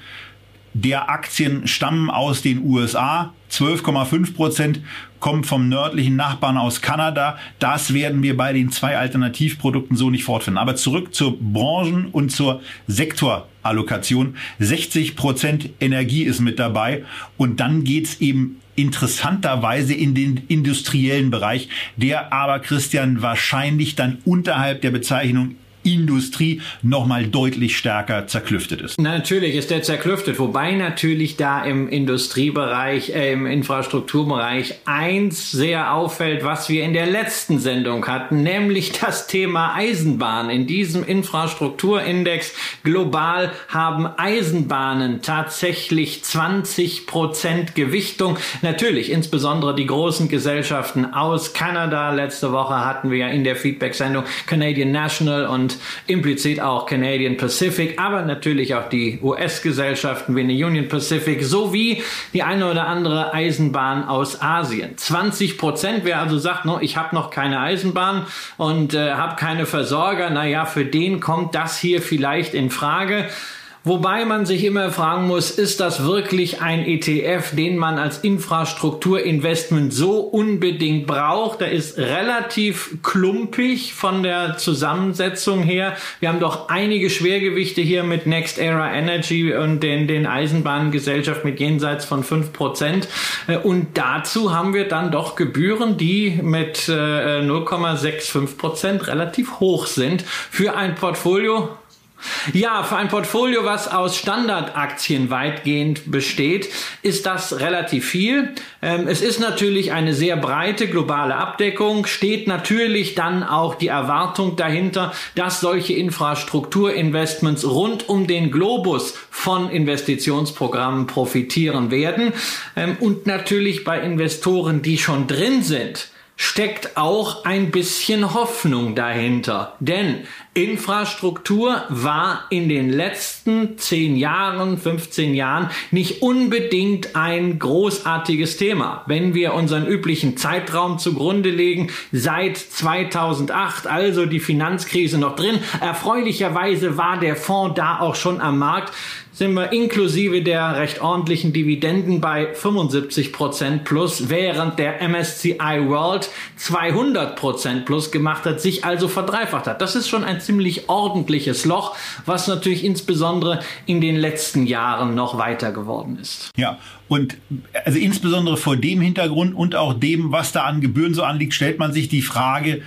der Aktien stammen aus den USA. 12,5 Prozent kommen vom nördlichen Nachbarn aus Kanada. Das werden wir bei den zwei Alternativprodukten so nicht fortfinden. Aber zurück zur Branchen- und zur Sektorallokation. 60 Prozent Energie ist mit dabei. Und dann geht's eben interessanterweise in den industriellen Bereich, der aber Christian wahrscheinlich dann unterhalb der Bezeichnung Industrie nochmal deutlich stärker zerklüftet ist. natürlich ist der zerklüftet, wobei natürlich da im Industriebereich, äh, im Infrastrukturbereich eins sehr auffällt, was wir in der letzten Sendung hatten, nämlich das Thema Eisenbahn. In diesem Infrastrukturindex global haben Eisenbahnen tatsächlich 20 Prozent Gewichtung. Natürlich, insbesondere die großen Gesellschaften aus Kanada. Letzte Woche hatten wir ja in der Feedback-Sendung Canadian National und und implizit auch Canadian Pacific, aber natürlich auch die US-Gesellschaften wie eine Union Pacific sowie die eine oder andere Eisenbahn aus Asien. 20 Prozent, wer also sagt, no, ich habe noch keine Eisenbahn und äh, habe keine Versorger, naja, für den kommt das hier vielleicht in Frage. Wobei man sich immer fragen muss, ist das wirklich ein ETF, den man als Infrastrukturinvestment so unbedingt braucht? Der ist relativ klumpig von der Zusammensetzung her. Wir haben doch einige Schwergewichte hier mit Next Era Energy und den, den Eisenbahngesellschaft mit jenseits von fünf Prozent. Äh, und dazu haben wir dann doch Gebühren, die mit 0,65 äh, Prozent relativ hoch sind für ein Portfolio, Ja, für ein Portfolio, was aus Standardaktien weitgehend besteht, ist das relativ viel. Ähm, es ist natürlich eine sehr breite globale Abdeckung, steht natürlich dann auch die Erwartung dahinter, dass solche Infrastrukturinvestments rund um den Globus von Investitionsprogrammen profitieren werden. Ähm, und natürlich bei Investoren, die schon drin sind, steckt auch ein bisschen Hoffnung dahinter. Denn Infrastruktur war in den letzten 10 Jahren, 15 Jahren nicht unbedingt ein großartiges Thema. Wenn wir unseren üblichen Zeitraum zugrunde legen, seit 2008, also die Finanzkrise noch drin, erfreulicherweise war der Fonds da auch schon am Markt, sind wir inklusive der recht ordentlichen Dividenden bei 75 Prozent plus, während der MSCI World 200 Prozent plus gemacht hat, sich also verdreifacht hat. Das ist schon ein ziemlich ordentliches Loch, was natürlich insbesondere in den letzten Jahren noch weiter geworden ist. Ja, und also insbesondere vor dem Hintergrund und auch dem, was da an Gebühren so anliegt, stellt man sich die Frage,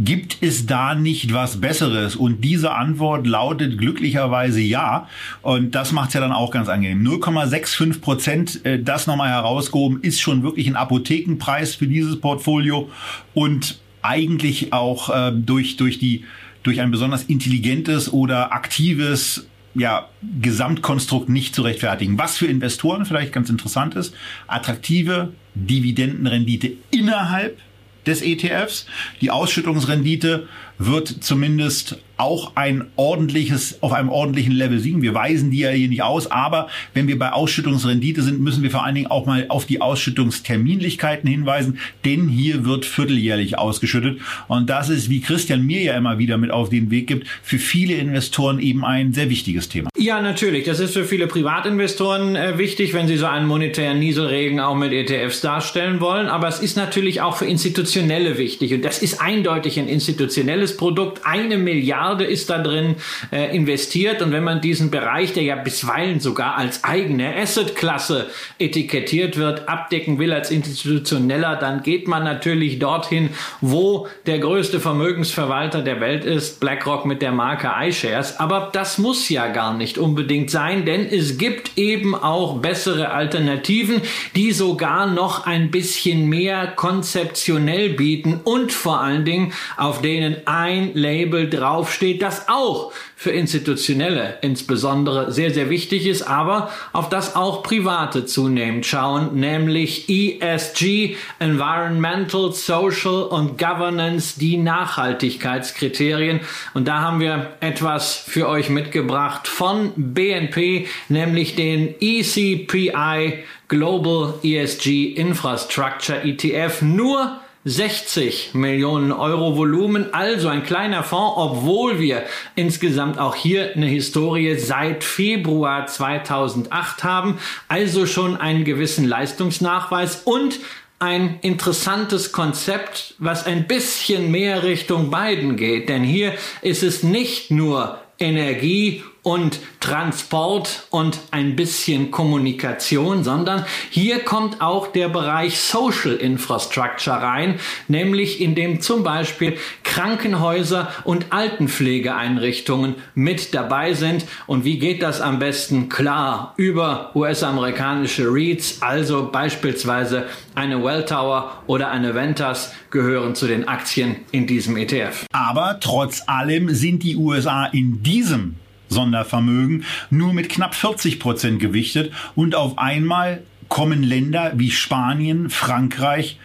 Gibt es da nicht was Besseres? Und diese Antwort lautet glücklicherweise ja. Und das macht es ja dann auch ganz angenehm. 0,65 Prozent, äh, das nochmal herausgehoben, ist schon wirklich ein Apothekenpreis für dieses Portfolio und eigentlich auch äh, durch, durch, die, durch ein besonders intelligentes oder aktives ja, Gesamtkonstrukt nicht zu rechtfertigen. Was für Investoren vielleicht ganz interessant ist, attraktive Dividendenrendite innerhalb des ETFs. Die Ausschüttungsrendite wird zumindest auch ein ordentliches, auf einem ordentlichen Level liegen. Wir weisen die ja hier nicht aus, aber wenn wir bei Ausschüttungsrendite sind, müssen wir vor allen Dingen auch mal auf die Ausschüttungsterminlichkeiten hinweisen, denn hier wird vierteljährlich ausgeschüttet. Und das ist, wie Christian mir ja immer wieder mit auf den Weg gibt, für viele Investoren eben ein sehr wichtiges Thema. Ja, natürlich. Das ist für viele Privatinvestoren äh, wichtig, wenn sie so einen monetären Nieselregen auch mit ETFs darstellen wollen. Aber es ist natürlich auch für Institutionelle wichtig. Und das ist eindeutig ein institutionelles Produkt. Eine Milliarde Milliarde ist da drin äh, investiert. Und wenn man diesen Bereich, der ja bisweilen sogar als eigene Assetklasse etikettiert wird, abdecken will als institutioneller, dann geht man natürlich dorthin, wo der größte Vermögensverwalter der Welt ist, BlackRock mit der Marke iShares. Aber das muss ja gar nicht unbedingt sein, denn es gibt eben auch bessere Alternativen, die sogar noch ein bisschen mehr konzeptionell bieten und vor allen Dingen auf denen ein Label draufsteht steht, das auch für Institutionelle insbesondere sehr, sehr wichtig ist, aber auf das auch Private zunehmend schauen, nämlich ESG, Environmental, Social und Governance, die Nachhaltigkeitskriterien. Und da haben wir etwas für euch mitgebracht von BNP, nämlich den ECPI Global ESG Infrastructure ETF. Nur 60 Millionen Euro Volumen, also ein kleiner Fonds, obwohl wir insgesamt auch hier eine Historie seit Februar 2008 haben, also schon einen gewissen Leistungsnachweis und ein interessantes Konzept, was ein bisschen mehr Richtung beiden geht. Denn hier ist es nicht nur Energie und Transport und ein bisschen Kommunikation, sondern hier kommt auch der Bereich Social Infrastructure rein, nämlich indem zum Beispiel Krankenhäuser und Altenpflegeeinrichtungen mit dabei sind. Und wie geht das am besten? Klar, über US-amerikanische REITs, also beispielsweise eine Welltower oder eine Ventas gehören zu den Aktien in diesem ETF. Aber trotz allem sind die USA in diesem Sondervermögen nur mit knapp 40 Prozent gewichtet und auf einmal kommen Länder wie Spanien, Frankreich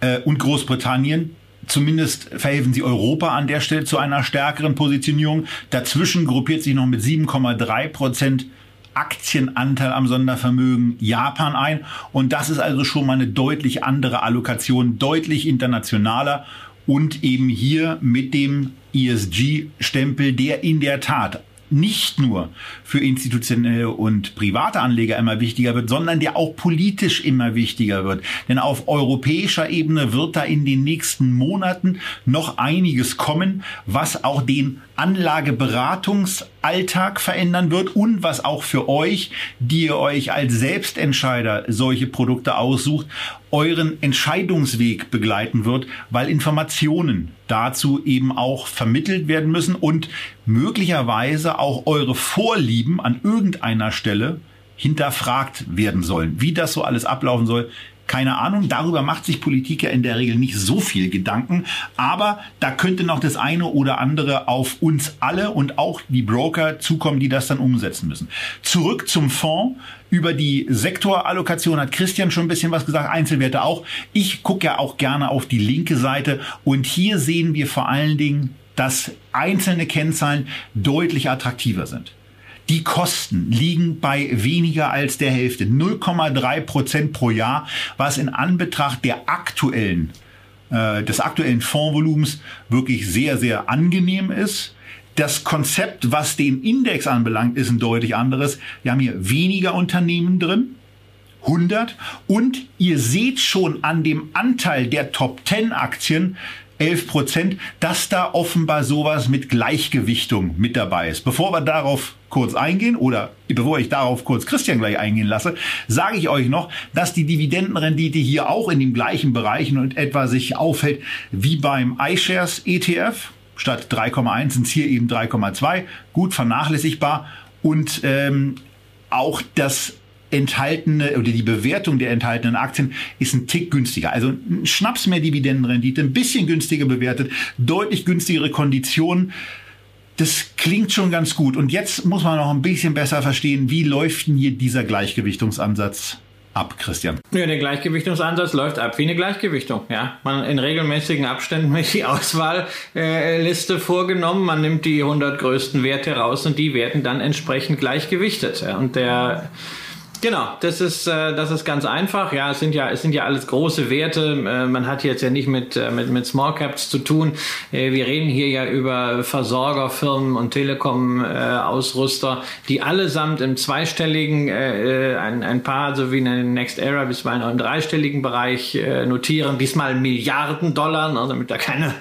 äh, und Großbritannien Zumindest verhelfen sie Europa an der Stelle zu einer stärkeren Positionierung. Dazwischen gruppiert sich noch mit 7,3 Prozent Aktienanteil am Sondervermögen Japan ein. Und das ist also schon mal eine deutlich andere Allokation, deutlich internationaler und eben hier mit dem ESG-Stempel, der in der Tat nicht nur für institutionelle und private Anleger immer wichtiger wird, sondern der auch politisch immer wichtiger wird. Denn auf europäischer Ebene wird da in den nächsten Monaten noch einiges kommen, was auch den Anlageberatungsalltag verändern wird und was auch für euch, die ihr euch als Selbstentscheider solche Produkte aussucht, euren Entscheidungsweg begleiten wird, weil Informationen dazu eben auch vermittelt werden müssen und möglicherweise auch eure Vorlieben an irgendeiner Stelle hinterfragt werden sollen. Wie das so alles ablaufen soll, keine Ahnung, darüber macht sich Politik ja in der Regel nicht so viel Gedanken, aber da könnte noch das eine oder andere auf uns alle und auch die Broker zukommen, die das dann umsetzen müssen. Zurück zum Fonds. Über die Sektorallokation hat Christian schon ein bisschen was gesagt, Einzelwerte auch. Ich gucke ja auch gerne auf die linke Seite und hier sehen wir vor allen Dingen, dass einzelne Kennzahlen deutlich attraktiver sind. Die Kosten liegen bei weniger als der Hälfte, 0,3 Prozent pro Jahr, was in Anbetracht der aktuellen, äh, des aktuellen Fondsvolumens wirklich sehr, sehr angenehm ist. Das Konzept, was den Index anbelangt, ist ein deutlich anderes. Wir haben hier weniger Unternehmen drin, 100. Und ihr seht schon an dem Anteil der Top 10 Aktien, 11 Prozent, dass da offenbar sowas mit Gleichgewichtung mit dabei ist. Bevor wir darauf kurz eingehen oder bevor ich darauf kurz Christian gleich eingehen lasse, sage ich euch noch, dass die Dividendenrendite hier auch in den gleichen Bereichen und etwa sich aufhält wie beim iShares ETF. Statt 3,1 sind es hier eben 3,2. Gut vernachlässigbar. Und ähm, auch das enthaltene oder die Bewertung der enthaltenen Aktien ist ein Tick günstiger. Also ein Schnaps mehr Dividendenrendite, ein bisschen günstiger bewertet, deutlich günstigere Konditionen. Das klingt schon ganz gut. Und jetzt muss man noch ein bisschen besser verstehen, wie läuft denn hier dieser Gleichgewichtungsansatz ab, Christian? Ja, der Gleichgewichtungsansatz läuft ab wie eine Gleichgewichtung. Ja, man in regelmäßigen Abständen mit die Auswahlliste äh, vorgenommen. Man nimmt die 100 größten Werte raus und die werden dann entsprechend gleichgewichtet. Ja. Und der Genau, das ist äh, das ist ganz einfach. Ja, es sind ja es sind ja alles große Werte. Äh, man hat jetzt ja nicht mit äh, mit mit Small Caps zu tun. Äh, wir reden hier ja über Versorgerfirmen und Telekom äh, Ausrüster, die allesamt im zweistelligen ein, ein paar so wie eine Next Era bisweilen auch im dreistelligen Bereich notieren. Diesmal Milliarden Dollar, ne, damit da keine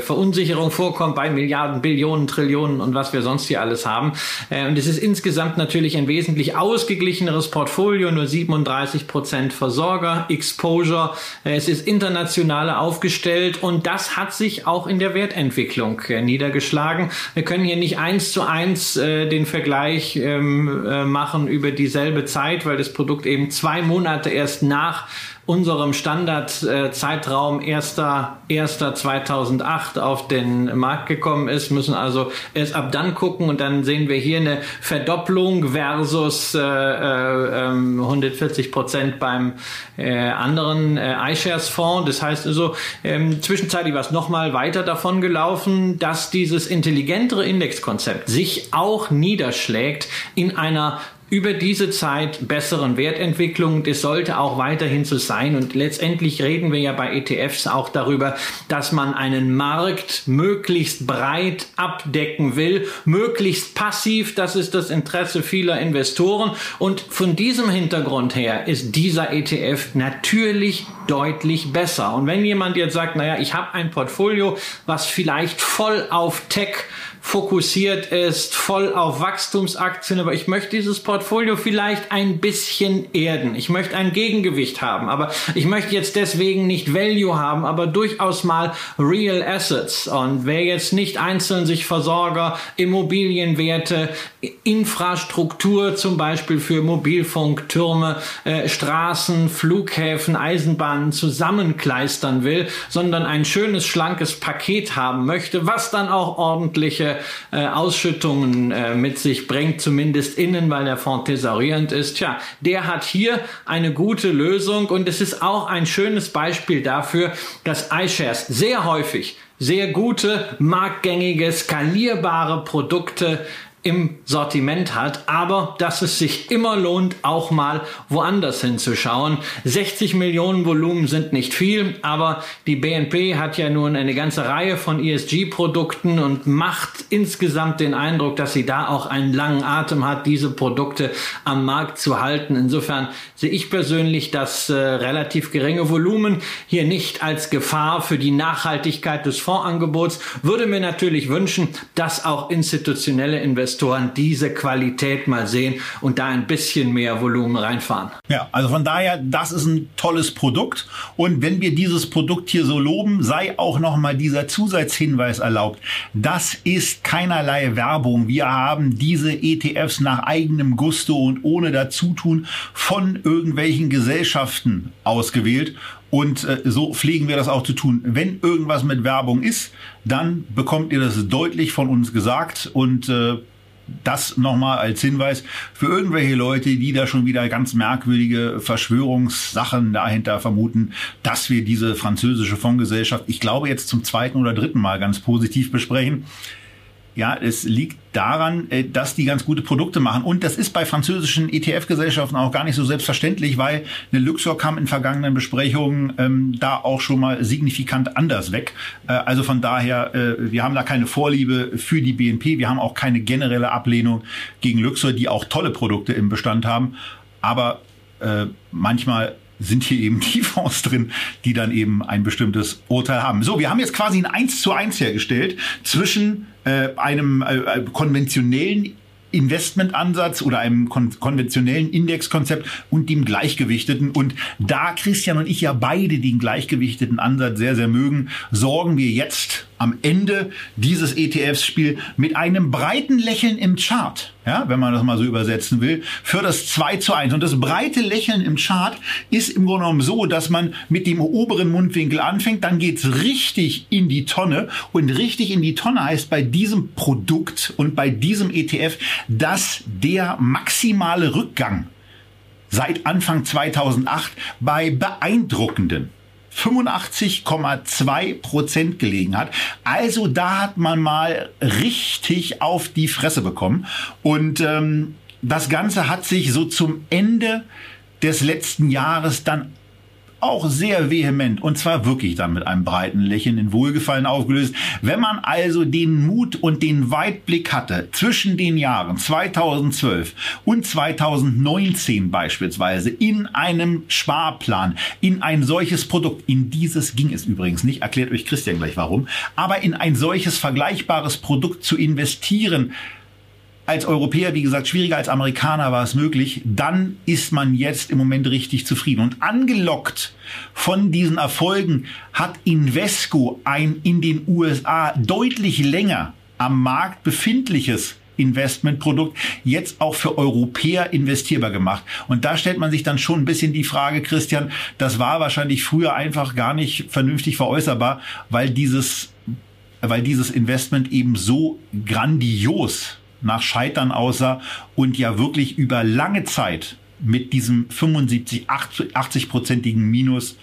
Verunsicherung vorkommt bei Milliarden, Billionen, Trillionen und was wir sonst hier alles haben. Und es ist insgesamt natürlich ein wesentlich ausgeglichener kleineres Portfolio, nur 37 Prozent Versorger, Exposure. Es ist internationaler aufgestellt und das hat sich auch in der Wertentwicklung äh, niedergeschlagen. Wir können hier nicht eins zu eins äh, den Vergleich ähm, äh, machen über dieselbe Zeit, weil das Produkt eben zwei Monate erst nach unserem Standardzeitraum äh, 1.1.2008 auf den Markt gekommen ist, müssen also erst ab dann gucken und dann sehen wir hier eine Verdopplung versus äh, äh, 140 ähm, Prozent beim äh, anderen äh, iShares Fonds. Das heißt also, ähm, zwischenzeitlich war es nochmal weiter davon gelaufen, dass dieses intelligentere Indexkonzept sich auch niederschlägt in einer über diese Zeit besseren Wertentwicklung. Das sollte auch weiterhin so sein. Und letztendlich reden wir ja bei ETFs auch darüber, dass man einen Markt möglichst breit abdecken will, möglichst passiv. Das ist das Interesse vieler Investoren. Und von diesem Hintergrund her ist dieser ETF natürlich deutlich besser. Und wenn jemand jetzt sagt, naja, ich habe ein Portfolio, was vielleicht voll auf Tech fokussiert ist, voll auf Wachstumsaktien, aber ich möchte dieses Portfolio vielleicht ein bisschen erden. Ich möchte ein Gegengewicht haben, aber ich möchte jetzt deswegen nicht Value haben, aber durchaus mal Real Assets. Und wer jetzt nicht einzeln sich Versorger, Immobilienwerte, Infrastruktur zum Beispiel für Mobilfunk, Türme, äh, Straßen, Flughäfen, Eisenbahnen zusammenkleistern will, sondern ein schönes, schlankes Paket haben möchte, was dann auch ordentliche äh, Ausschüttungen äh, mit sich bringt, zumindest innen, weil der Fonds thesaurierend ist. Tja, der hat hier eine gute Lösung und es ist auch ein schönes Beispiel dafür, dass iShares sehr häufig sehr gute, marktgängige, skalierbare Produkte im Sortiment hat, aber dass es sich immer lohnt, auch mal woanders hinzuschauen. 60 Millionen Volumen sind nicht viel, aber die BNP hat ja nun eine ganze Reihe von ESG-Produkten und macht insgesamt den Eindruck, dass sie da auch einen langen Atem hat, diese Produkte am Markt zu halten. Insofern sehe ich persönlich das äh, relativ geringe Volumen hier nicht als Gefahr für die Nachhaltigkeit des Fondsangebots. Würde mir natürlich wünschen, dass auch institutionelle Investoren Investoren diese Qualität mal sehen und da ein bisschen mehr Volumen reinfahren. Ja, also von daher, das ist ein tolles Produkt. Und wenn wir dieses Produkt hier so loben, sei auch nochmal dieser Zusatzhinweis erlaubt. Das ist keinerlei Werbung. Wir haben diese ETFs nach eigenem Gusto und ohne Dazutun von irgendwelchen Gesellschaften ausgewählt. Und äh, so pflegen wir das auch zu tun. Wenn irgendwas mit Werbung ist, dann bekommt ihr das deutlich von uns gesagt und äh, das nochmal als Hinweis für irgendwelche Leute, die da schon wieder ganz merkwürdige Verschwörungssachen dahinter vermuten, dass wir diese französische Fondsgesellschaft, ich glaube jetzt zum zweiten oder dritten Mal ganz positiv besprechen. Ja, es liegt daran, äh, dass die ganz gute Produkte machen. Und das ist bei französischen ETF-Gesellschaften auch gar nicht so selbstverständlich, weil eine Luxor kam in vergangenen Besprechungen ähm, da auch schon mal signifikant anders weg. Äh, also von daher, äh, wir haben da keine Vorliebe für die BNP. Wir haben auch keine generelle Ablehnung gegen Luxor, die auch tolle Produkte im Bestand haben. Aber äh, manchmal sind hier eben die Fonds drin, die dann eben ein bestimmtes Urteil haben. So, wir haben jetzt quasi ein 1 zu 1 hergestellt zwischen äh, einem äh, äh, konventionellen Investmentansatz oder einem kon konventionellen Indexkonzept und dem gleichgewichteten. Und da Christian und ich ja beide den gleichgewichteten Ansatz sehr, sehr mögen, sorgen wir jetzt am Ende dieses ETFs-Spiel mit einem breiten Lächeln im Chart, ja, wenn man das mal so übersetzen will, für das 2 zu 1. Und das breite Lächeln im Chart ist im Grunde genommen so, dass man mit dem oberen Mundwinkel anfängt, dann geht's richtig in die Tonne. Und richtig in die Tonne heißt bei diesem Produkt und bei diesem ETF, dass der maximale Rückgang seit Anfang 2008 bei beeindruckenden 85,2 Prozent gelegen hat. Also da hat man mal richtig auf die Fresse bekommen. Und ähm, das Ganze hat sich so zum Ende des letzten Jahres dann auch sehr vehement und zwar wirklich dann mit einem breiten Lächeln in Wohlgefallen aufgelöst. Wenn man also den Mut und den Weitblick hatte zwischen den Jahren 2012 und 2019 beispielsweise in einem Sparplan, in ein solches Produkt, in dieses ging es übrigens nicht, erklärt euch Christian gleich warum, aber in ein solches vergleichbares Produkt zu investieren, als Europäer, wie gesagt, schwieriger als Amerikaner war es möglich, dann ist man jetzt im Moment richtig zufrieden. Und angelockt von diesen Erfolgen hat Invesco ein in den USA deutlich länger am Markt befindliches Investmentprodukt jetzt auch für Europäer investierbar gemacht. Und da stellt man sich dann schon ein bisschen die Frage, Christian, das war wahrscheinlich früher einfach gar nicht vernünftig veräußerbar, weil dieses, weil dieses Investment eben so grandios nach Scheitern aussah und ja wirklich über lange Zeit mit diesem 75, 80-prozentigen Minus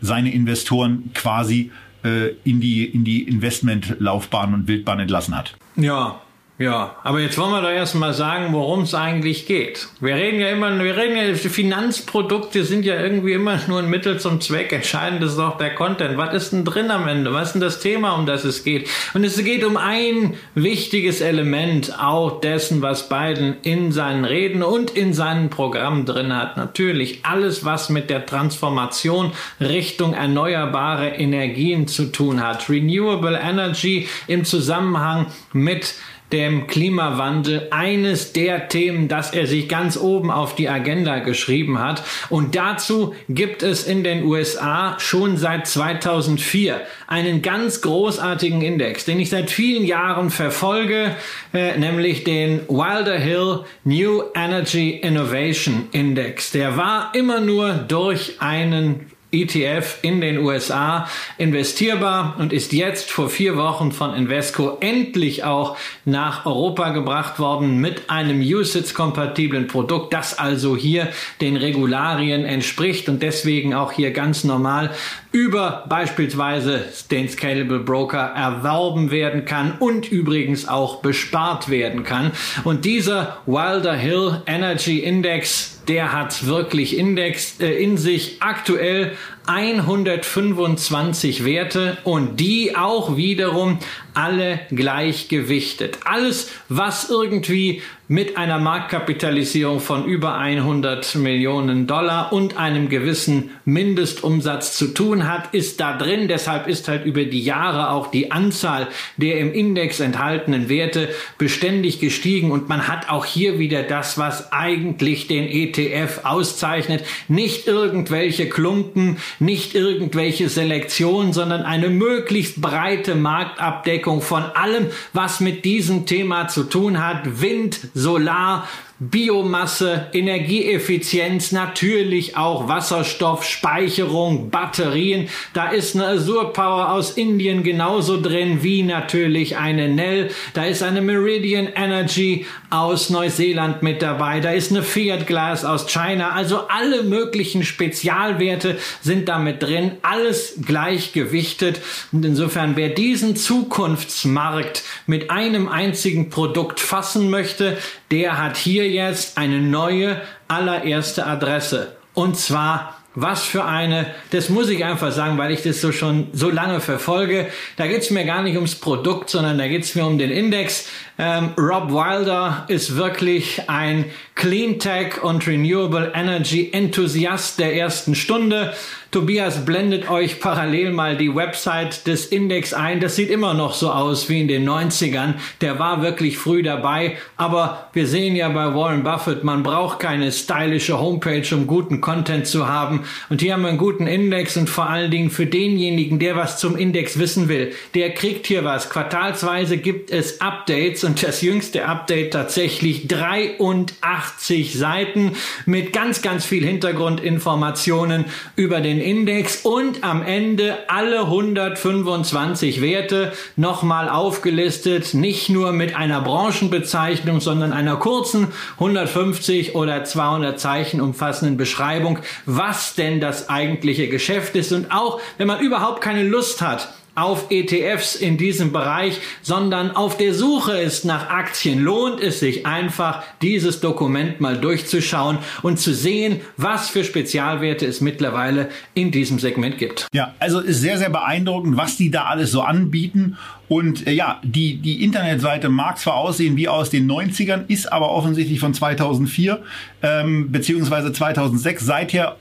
seine Investoren quasi äh, in die, in die Investmentlaufbahn und Wildbahn entlassen hat. Ja, ja, aber jetzt wollen wir doch erstmal sagen, worum es eigentlich geht. Wir reden ja immer, wir reden ja, Finanzprodukte sind ja irgendwie immer nur ein Mittel zum Zweck. Entscheidend ist doch der Content. Was ist denn drin am Ende? Was ist denn das Thema, um das es geht? Und es geht um ein wichtiges Element auch dessen, was Biden in seinen Reden und in seinen Programmen drin hat. Natürlich alles, was mit der Transformation Richtung erneuerbare Energien zu tun hat. Renewable Energy im Zusammenhang mit dem Klimawandel eines der Themen, das er sich ganz oben auf die Agenda geschrieben hat. Und dazu gibt es in den USA schon seit 2004 einen ganz großartigen Index, den ich seit vielen Jahren verfolge, äh, nämlich den Wilder Hill New Energy Innovation Index. Der war immer nur durch einen ETF in den USA investierbar und ist jetzt vor vier Wochen von Invesco endlich auch nach Europa gebracht worden mit einem USITS-kompatiblen Produkt, das also hier den Regularien entspricht und deswegen auch hier ganz normal über beispielsweise den Scalable Broker erworben werden kann und übrigens auch bespart werden kann. Und dieser Wilder Hill Energy Index der hat wirklich Index äh, in sich aktuell 125 Werte und die auch wiederum alle gleichgewichtet. Alles, was irgendwie mit einer Marktkapitalisierung von über 100 Millionen Dollar und einem gewissen Mindestumsatz zu tun hat, ist da drin. Deshalb ist halt über die Jahre auch die Anzahl der im Index enthaltenen Werte beständig gestiegen und man hat auch hier wieder das, was eigentlich den ETF auszeichnet. Nicht irgendwelche Klumpen, nicht irgendwelche Selektionen, sondern eine möglichst breite Marktabdeckung von allem, was mit diesem Thema zu tun hat. Wind, Solar, Biomasse, Energieeffizienz, natürlich auch Wasserstoff, Speicherung, Batterien. Da ist eine Azure Power aus Indien genauso drin wie natürlich eine Nell. Da ist eine Meridian Energy aus Neuseeland mit dabei. Da ist eine Fiat Glass aus China. Also alle möglichen Spezialwerte sind damit drin. Alles gleichgewichtet. Und insofern, wer diesen Zukunftsmarkt mit einem einzigen Produkt fassen möchte, der hat hier jetzt eine neue allererste Adresse. Und zwar was für eine, das muss ich einfach sagen, weil ich das so schon so lange verfolge. Da geht's mir gar nicht ums Produkt, sondern da geht's mir um den Index. Ähm, Rob Wilder ist wirklich ein Clean Tech und Renewable Energy Enthusiast der ersten Stunde. Tobias blendet euch parallel mal die Website des Index ein. Das sieht immer noch so aus wie in den 90ern. Der war wirklich früh dabei. Aber wir sehen ja bei Warren Buffett, man braucht keine stylische Homepage, um guten Content zu haben. Und hier haben wir einen guten Index und vor allen Dingen für denjenigen, der was zum Index wissen will, der kriegt hier was. Quartalsweise gibt es Updates und das jüngste Update tatsächlich 83 Seiten mit ganz, ganz viel Hintergrundinformationen über den Index und am Ende alle 125 Werte nochmal aufgelistet, nicht nur mit einer Branchenbezeichnung, sondern einer kurzen 150 oder 200 Zeichen umfassenden Beschreibung, was denn das eigentliche Geschäft ist. Und auch wenn man überhaupt keine Lust hat, auf ETFs in diesem Bereich, sondern auf der Suche ist nach Aktien, lohnt es sich einfach, dieses Dokument mal durchzuschauen und zu sehen, was für Spezialwerte es mittlerweile in diesem Segment gibt. Ja, also ist sehr, sehr beeindruckend, was die da alles so anbieten. Und äh, ja, die, die Internetseite mag zwar aussehen wie aus den 90ern, ist aber offensichtlich von 2004 ähm, beziehungsweise 2006 seither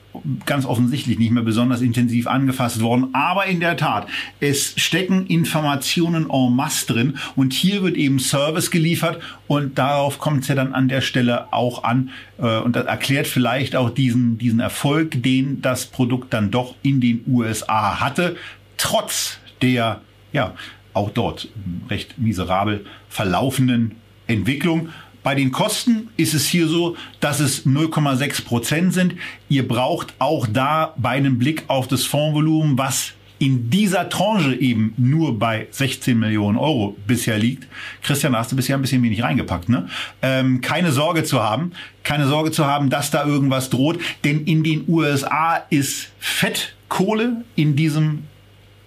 ganz offensichtlich nicht mehr besonders intensiv angefasst worden. Aber in der Tat, es stecken Informationen en masse drin und hier wird eben Service geliefert und darauf kommt es ja dann an der Stelle auch an äh, und das erklärt vielleicht auch diesen, diesen Erfolg, den das Produkt dann doch in den USA hatte, trotz der ja, auch dort recht miserabel verlaufenden Entwicklung. Bei den Kosten ist es hier so, dass es 0,6 Prozent sind. Ihr braucht auch da bei einem Blick auf das Fondsvolumen, was in dieser Tranche eben nur bei 16 Millionen Euro bisher liegt. Christian, da hast du bisher ein bisschen wenig reingepackt, ne? Ähm, keine Sorge zu haben, keine Sorge zu haben, dass da irgendwas droht, denn in den USA ist Fettkohle in diesem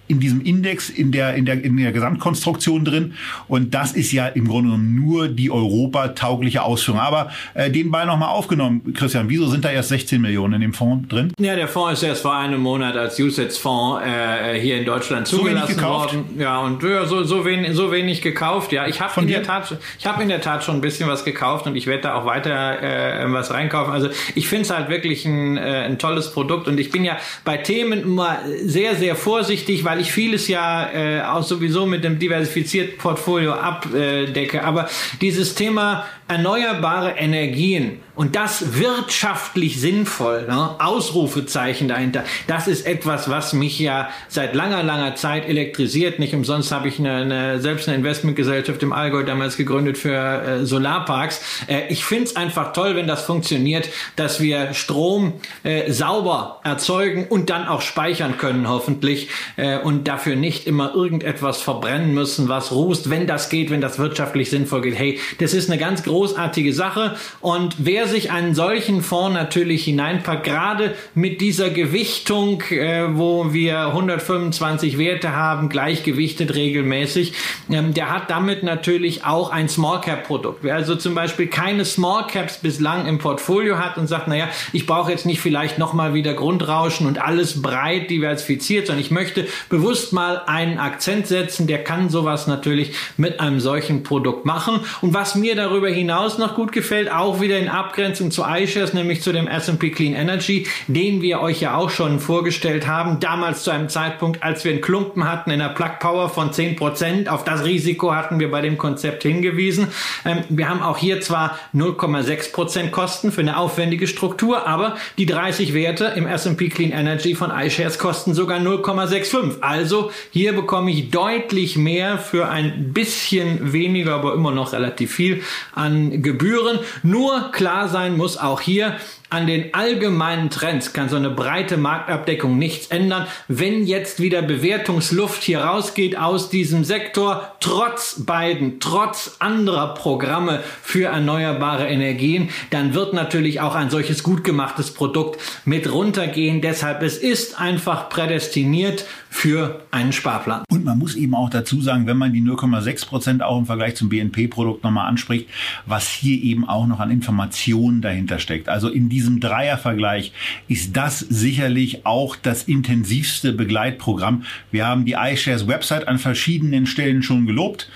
in diesem Index, in der, in der, in der Gesamtkonstruktion drin. Und das ist ja im Grunde genommen nur die europataugliche Ausführung. Aber äh, den Ball nochmal aufgenommen, Christian, wieso sind da erst 16 Millionen in dem Fonds drin? Ja, der Fonds ist erst vor einem Monat als USITS-Fonds äh, hier in Deutschland zugelassen so worden. Ja, und ja, so, so, wenig, so wenig gekauft. Ja, ich habe in der Tat, ich habe in der Tat schon ein bisschen was gekauft und ich werde da auch weiter äh, was reinkaufen. Also ich finde es halt wirklich ein, äh, ein tolles Produkt und ich bin ja bei Themen immer sehr, sehr vorsichtig, weil weil ich vieles ja äh, auch sowieso mit dem diversifizierten Portfolio abdecke. Aber dieses Thema erneuerbare Energien und das wirtschaftlich sinnvoll, ne? Ausrufezeichen dahinter, das ist etwas, was mich ja seit langer, langer Zeit elektrisiert. Nicht umsonst habe ich eine, eine, selbst eine Investmentgesellschaft im Allgäu damals gegründet für äh, Solarparks. Äh, ich finde es einfach toll, wenn das funktioniert, dass wir Strom äh, sauber erzeugen und dann auch speichern können, hoffentlich, äh, und dafür nicht immer irgendetwas verbrennen müssen, was rußt, wenn das geht, wenn das wirtschaftlich sinnvoll geht. Hey, das ist eine ganz großartige Sache. Und wer sich einen solchen Fonds natürlich hineinpackt, gerade mit dieser Gewichtung, äh, wo wir 125 Werte haben, gleichgewichtet regelmäßig, ähm, der hat damit natürlich auch ein Small Cap Produkt. Wer also zum Beispiel keine Small Caps bislang im Portfolio hat und sagt, naja, ich brauche jetzt nicht vielleicht nochmal wieder Grundrauschen und alles breit diversifiziert, sondern ich möchte bewusst mal einen Akzent setzen, der kann sowas natürlich mit einem solchen Produkt machen. Und was mir darüber hinaus noch gut gefällt, auch wieder in Abgrenzung zu iShares, nämlich zu dem S&P Clean Energy, den wir euch ja auch schon vorgestellt haben, damals zu einem Zeitpunkt, als wir einen Klumpen hatten in der Plug Power von 10%. Auf das Risiko hatten wir bei dem Konzept hingewiesen. Ähm, wir haben auch hier zwar 0,6% Kosten für eine aufwendige Struktur, aber die 30 Werte im S&P Clean Energy von iShares kosten sogar 0,65. Also hier bekomme ich deutlich mehr für ein bisschen weniger, aber immer noch relativ viel an Gebühren. Nur klar sein muss auch hier, an den allgemeinen Trends kann so eine breite Marktabdeckung nichts ändern. Wenn jetzt wieder Bewertungsluft hier rausgeht aus diesem Sektor, trotz beiden, trotz anderer Programme für erneuerbare Energien, dann wird natürlich auch ein solches gut gemachtes Produkt mit runtergehen. Deshalb, es ist einfach prädestiniert für einen Sparplan. Und man muss eben auch dazu sagen, wenn man die 0,6 Prozent auch im Vergleich zum BNP-Produkt nochmal anspricht, was hier eben auch noch an Informationen dahinter steckt. Also in diesem Dreiervergleich ist das sicherlich auch das intensivste Begleitprogramm. Wir haben die iShares Website an verschiedenen Stellen schon gelobt.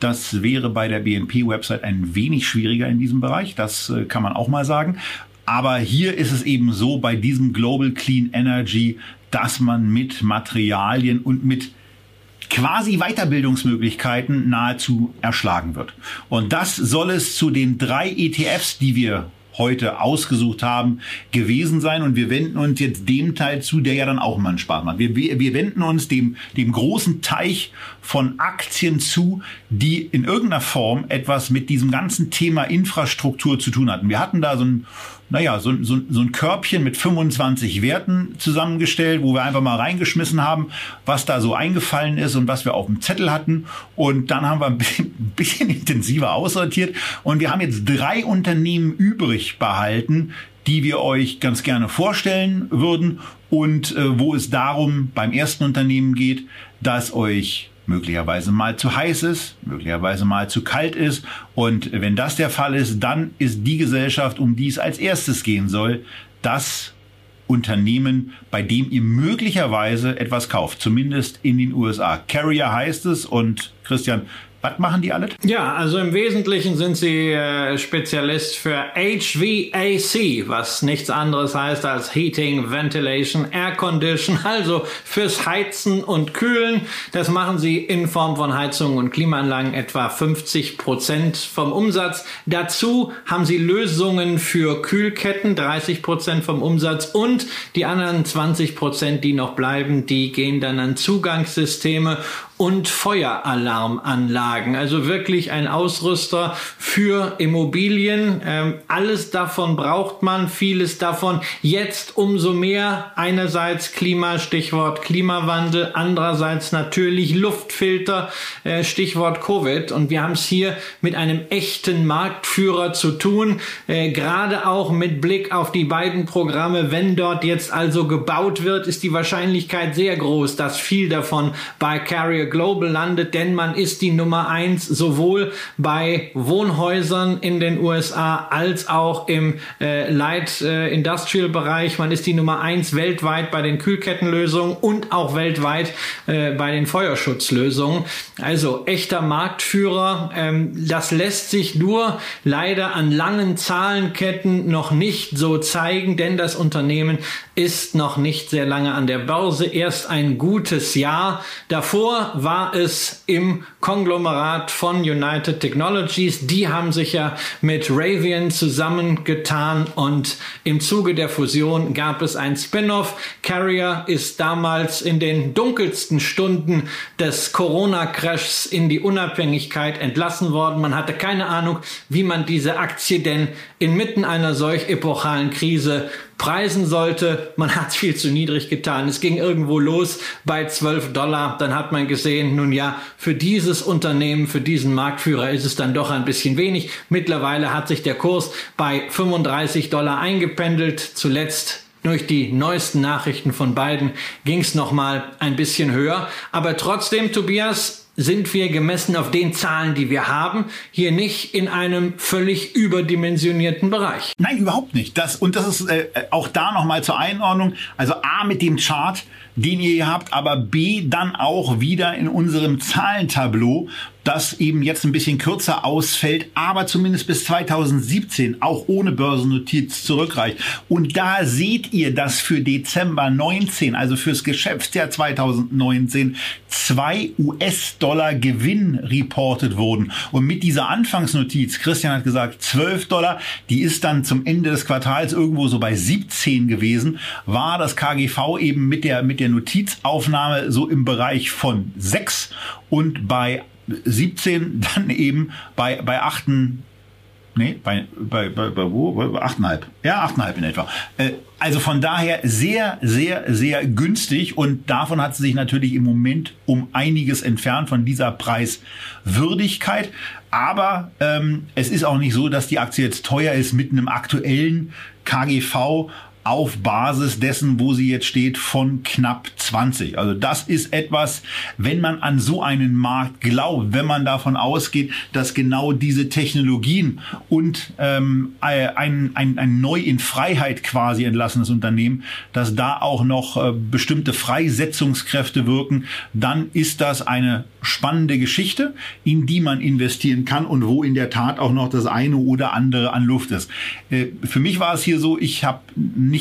Das wäre bei der BNP-Website ein wenig schwieriger in diesem Bereich. Das äh, kann man auch mal sagen. Aber hier ist es eben so bei diesem Global Clean Energy, dass man mit Materialien und mit quasi Weiterbildungsmöglichkeiten nahezu erschlagen wird. Und das soll es zu den drei ETFs, die wir heute ausgesucht haben, gewesen sein. Und wir wenden uns jetzt dem Teil zu, der ja dann auch mal einen Spaß macht. Wir, wir, wir wenden uns dem, dem großen Teich von Aktien zu, die in irgendeiner Form etwas mit diesem ganzen Thema Infrastruktur zu tun hatten. Wir hatten da so ein naja, so, so, so ein Körbchen mit 25 Werten zusammengestellt, wo wir einfach mal reingeschmissen haben, was da so eingefallen ist und was wir auf dem Zettel hatten. Und dann haben wir ein bisschen, ein bisschen intensiver aussortiert. Und wir haben jetzt drei Unternehmen übrig behalten, die wir euch ganz gerne vorstellen würden und äh, wo es darum beim ersten Unternehmen geht, dass euch möglicherweise mal zu heiß ist, möglicherweise mal zu kalt ist. Und wenn das der Fall ist, dann ist die Gesellschaft, um die es als erstes gehen soll, das Unternehmen, bei dem ihr möglicherweise etwas kauft, zumindest in den USA. Carrier heißt es und Christian, was machen die alle? Ja, also im Wesentlichen sind sie äh, Spezialist für HVAC, was nichts anderes heißt als Heating, Ventilation, Air Condition, also fürs Heizen und Kühlen. Das machen sie in Form von Heizungen und Klimaanlagen etwa 50 Prozent vom Umsatz. Dazu haben sie Lösungen für Kühlketten, 30 Prozent vom Umsatz und die anderen 20 Prozent, die noch bleiben, die gehen dann an Zugangssysteme und Feueralarmanlagen. Also wirklich ein Ausrüster für Immobilien. Ähm, alles davon braucht man, vieles davon jetzt umso mehr. Einerseits Klima, Stichwort Klimawandel, andererseits natürlich Luftfilter, äh, Stichwort Covid. Und wir haben es hier mit einem echten Marktführer zu tun, äh, gerade auch mit Blick auf die beiden Programme. Wenn dort jetzt also gebaut wird, ist die Wahrscheinlichkeit sehr groß, dass viel davon bei Carrier Global landet, denn man ist die Nummer eins sowohl bei Wohnhäusern in den USA als auch im äh, Light äh, Industrial Bereich. Man ist die Nummer eins weltweit bei den Kühlkettenlösungen und auch weltweit äh, bei den Feuerschutzlösungen. Also echter Marktführer. Ähm, das lässt sich nur leider an langen Zahlenketten noch nicht so zeigen, denn das Unternehmen ist noch nicht sehr lange an der Börse, erst ein gutes Jahr. Davor war es im Konglomerat von United Technologies. Die haben sich ja mit Ravian zusammengetan und im Zuge der Fusion gab es ein Spin-off. Carrier ist damals in den dunkelsten Stunden des Corona-Crashs in die Unabhängigkeit entlassen worden. Man hatte keine Ahnung, wie man diese Aktie denn inmitten einer solch epochalen Krise preisen sollte. Man hat es viel zu niedrig getan. Es ging irgendwo los bei 12 Dollar. Dann hat man gesehen, nun ja, für dieses Unternehmen, für diesen Marktführer ist es dann doch ein bisschen wenig. Mittlerweile hat sich der Kurs bei 35 Dollar eingependelt. Zuletzt durch die neuesten Nachrichten von beiden ging es nochmal ein bisschen höher. Aber trotzdem, Tobias, sind wir gemessen auf den Zahlen, die wir haben, hier nicht in einem völlig überdimensionierten Bereich. Nein, überhaupt nicht. Das, und das ist äh, auch da nochmal zur Einordnung. Also A mit dem Chart, den ihr hier habt, aber B dann auch wieder in unserem Zahlentableau, das eben jetzt ein bisschen kürzer ausfällt, aber zumindest bis 2017 auch ohne Börsennotiz zurückreicht. Und da seht ihr, dass für Dezember 19, also fürs Geschäftsjahr 2019, zwei US-Dollar Gewinn reportet wurden. Und mit dieser Anfangsnotiz, Christian hat gesagt 12 Dollar, die ist dann zum Ende des Quartals irgendwo so bei 17 gewesen, war das KGV eben mit der, mit der Notizaufnahme so im Bereich von 6 und bei 17 dann eben bei, bei 8, nee, bei, bei, bei, bei wo? Bei 8,5. Ja, 8,5 in etwa. Äh, also von daher sehr, sehr, sehr günstig und davon hat sie sich natürlich im Moment um einiges entfernt von dieser Preiswürdigkeit. Aber ähm, es ist auch nicht so, dass die Aktie jetzt teuer ist mit einem aktuellen KGV auf Basis dessen, wo sie jetzt steht, von knapp 20. Also das ist etwas, wenn man an so einen Markt glaubt, wenn man davon ausgeht, dass genau diese Technologien und ähm, ein, ein, ein neu in Freiheit quasi entlassenes Unternehmen, dass da auch noch äh, bestimmte Freisetzungskräfte wirken, dann ist das eine spannende Geschichte, in die man investieren kann und wo in der Tat auch noch das eine oder andere an Luft ist. Äh, für mich war es hier so, ich habe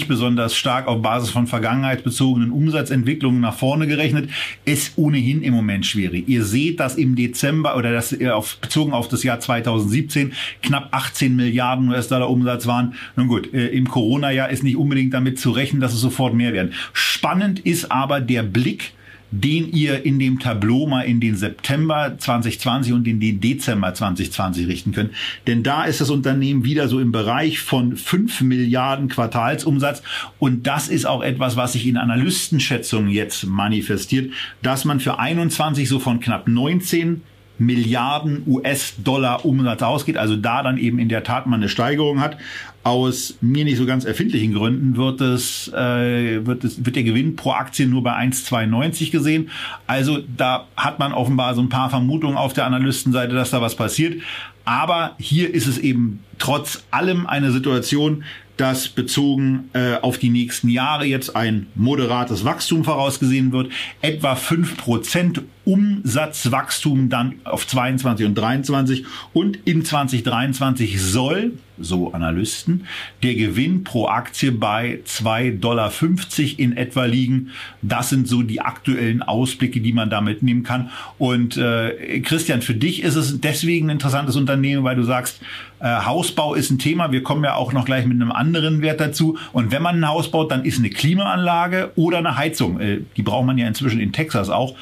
besonders stark auf Basis von vergangenheitsbezogenen Umsatzentwicklungen nach vorne gerechnet. Ist ohnehin im Moment schwierig. Ihr seht, dass im Dezember oder das äh, auf, bezogen auf das Jahr 2017 knapp 18 Milliarden US-Dollar Umsatz waren. Nun gut, äh, im Corona-Jahr ist nicht unbedingt damit zu rechnen, dass es sofort mehr werden. Spannend ist aber der Blick den ihr in dem Tableau mal in den September 2020 und in den Dezember 2020 richten könnt. Denn da ist das Unternehmen wieder so im Bereich von 5 Milliarden Quartalsumsatz. Und das ist auch etwas, was sich in Analystenschätzungen jetzt manifestiert, dass man für 21 so von knapp 19 Milliarden US-Dollar Umsatz ausgeht, also da dann eben in der Tat mal eine Steigerung hat. Aus mir nicht so ganz erfindlichen Gründen wird es, äh, wird es, wird der Gewinn pro Aktie nur bei 1,92 gesehen. Also da hat man offenbar so ein paar Vermutungen auf der Analystenseite, dass da was passiert. Aber hier ist es eben trotz allem eine Situation, dass bezogen äh, auf die nächsten Jahre jetzt ein moderates Wachstum vorausgesehen wird. Etwa fünf Prozent Umsatzwachstum dann auf 22 und 23 und in 2023 soll, so Analysten, der Gewinn pro Aktie bei 2,50 Dollar in etwa liegen. Das sind so die aktuellen Ausblicke, die man da mitnehmen kann. Und äh, Christian, für dich ist es deswegen ein interessantes Unternehmen, weil du sagst, äh, Hausbau ist ein Thema. Wir kommen ja auch noch gleich mit einem anderen Wert dazu. Und wenn man ein Haus baut, dann ist eine Klimaanlage oder eine Heizung. Äh, die braucht man ja inzwischen in Texas auch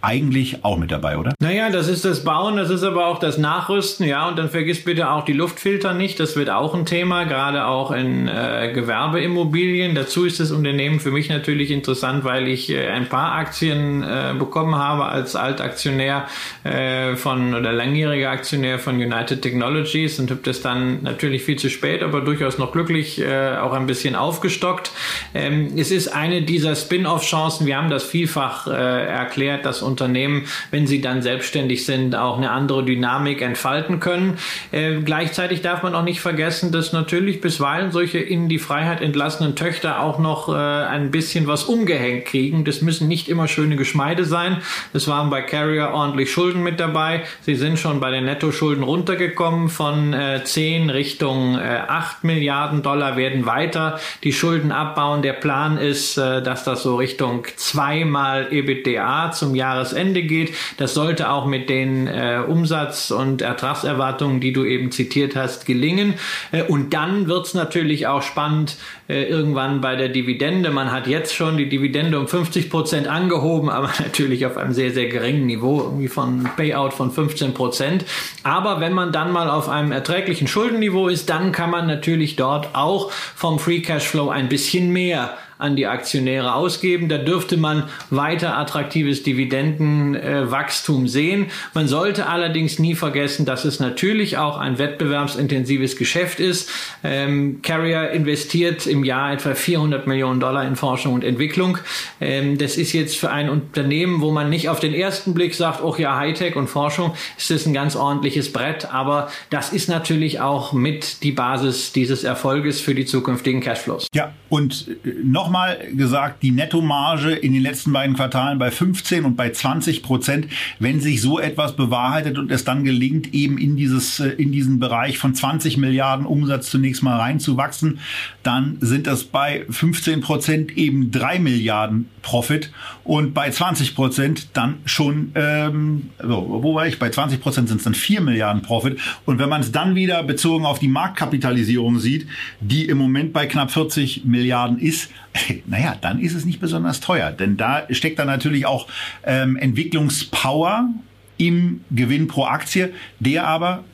eigentlich auch mit dabei, oder? Naja, das ist das Bauen, das ist aber auch das Nachrüsten, ja, und dann vergiss bitte auch die Luftfilter nicht, das wird auch ein Thema, gerade auch in äh, Gewerbeimmobilien. Dazu ist das Unternehmen für mich natürlich interessant, weil ich äh, ein paar Aktien äh, bekommen habe als Altaktionär äh, von oder langjähriger Aktionär von United Technologies und habe das dann natürlich viel zu spät, aber durchaus noch glücklich äh, auch ein bisschen aufgestockt. Ähm, es ist eine dieser Spin-off-Chancen, wir haben das vielfach äh, erklärt, dass Unternehmen, wenn sie dann selbstständig sind, auch eine andere Dynamik entfalten können. Äh, gleichzeitig darf man auch nicht vergessen, dass natürlich bisweilen solche in die Freiheit entlassenen Töchter auch noch äh, ein bisschen was umgehängt kriegen. Das müssen nicht immer schöne Geschmeide sein. Es waren bei Carrier ordentlich Schulden mit dabei. Sie sind schon bei den Nettoschulden runtergekommen von äh, 10 Richtung äh, 8 Milliarden Dollar, werden weiter die Schulden abbauen. Der Plan ist, äh, dass das so Richtung zweimal EBITDA zum Jahres Jahresende geht. Das sollte auch mit den äh, Umsatz- und Ertragserwartungen, die du eben zitiert hast, gelingen. Äh, und dann wird es natürlich auch spannend äh, irgendwann bei der Dividende. Man hat jetzt schon die Dividende um 50 Prozent angehoben, aber natürlich auf einem sehr, sehr geringen Niveau, irgendwie von Payout von 15 Prozent. Aber wenn man dann mal auf einem erträglichen Schuldenniveau ist, dann kann man natürlich dort auch vom Free Cashflow ein bisschen mehr an die Aktionäre ausgeben. Da dürfte man weiter attraktives Dividendenwachstum äh, sehen. Man sollte allerdings nie vergessen, dass es natürlich auch ein wettbewerbsintensives Geschäft ist. Ähm, Carrier investiert im Jahr etwa 400 Millionen Dollar in Forschung und Entwicklung. Ähm, das ist jetzt für ein Unternehmen, wo man nicht auf den ersten Blick sagt, oh ja, Hightech und Forschung, ist das ein ganz ordentliches Brett. Aber das ist natürlich auch mit die Basis dieses Erfolges für die zukünftigen Cashflows. Ja, und äh, noch nochmal gesagt, die Nettomarge in den letzten beiden Quartalen bei 15 und bei 20 Prozent. Wenn sich so etwas bewahrheitet und es dann gelingt, eben in dieses, äh, in diesen Bereich von 20 Milliarden Umsatz zunächst mal reinzuwachsen, dann sind das bei 15 Prozent eben drei Milliarden Profit und bei 20 Prozent dann schon, ähm, wo war ich? Bei 20 Prozent sind es dann vier Milliarden Profit. Und wenn man es dann wieder bezogen auf die Marktkapitalisierung sieht, die im Moment bei knapp 40 Milliarden ist, naja, dann ist es nicht besonders teuer. Denn da steckt dann natürlich auch ähm, Entwicklungspower im Gewinn pro Aktie, der aber,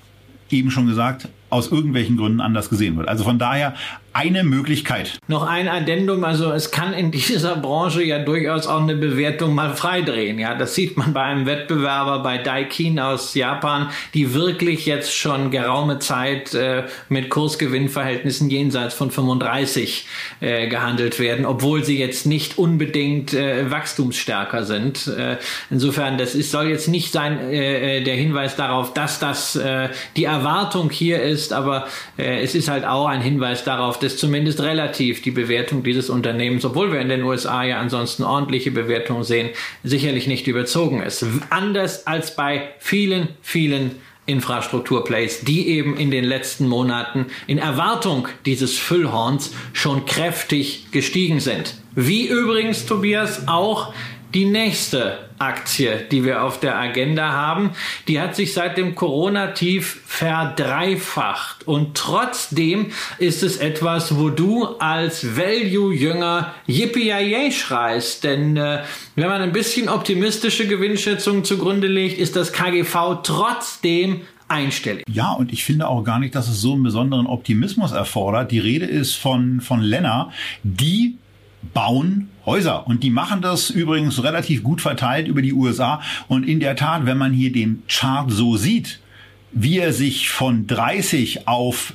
eben schon gesagt, aus irgendwelchen Gründen anders gesehen wird. Also von daher eine Möglichkeit. Noch ein Addendum, also es kann in dieser Branche ja durchaus auch eine Bewertung mal freidrehen. Ja, das sieht man bei einem Wettbewerber bei Daikin aus Japan, die wirklich jetzt schon geraume Zeit äh, mit Kursgewinnverhältnissen jenseits von 35 äh, gehandelt werden, obwohl sie jetzt nicht unbedingt äh, wachstumsstärker sind. Äh, insofern, das ist, soll jetzt nicht sein äh, äh, der Hinweis darauf, dass das die Erwartung hier ist, aber es ist halt auch ein Hinweis darauf, dass zumindest relativ die Bewertung dieses Unternehmens, obwohl wir in den USA ja ansonsten ordentliche Bewertungen sehen, sicherlich nicht überzogen ist. Anders als bei vielen, vielen Infrastrukturplays, die eben in den letzten Monaten in Erwartung dieses Füllhorns schon kräftig gestiegen sind. Wie übrigens, Tobias, auch die nächste Aktie, die wir auf der Agenda haben, die hat sich seit dem Corona-Tief verdreifacht. Und trotzdem ist es etwas, wo du als Value-Jünger yippie schreist. Denn äh, wenn man ein bisschen optimistische Gewinnschätzungen zugrunde legt, ist das KGV trotzdem einstellig. Ja, und ich finde auch gar nicht, dass es so einen besonderen Optimismus erfordert. Die Rede ist von, von Lena, die bauen Häuser. Und die machen das übrigens relativ gut verteilt über die USA. Und in der Tat, wenn man hier den Chart so sieht, wie er sich von 30 auf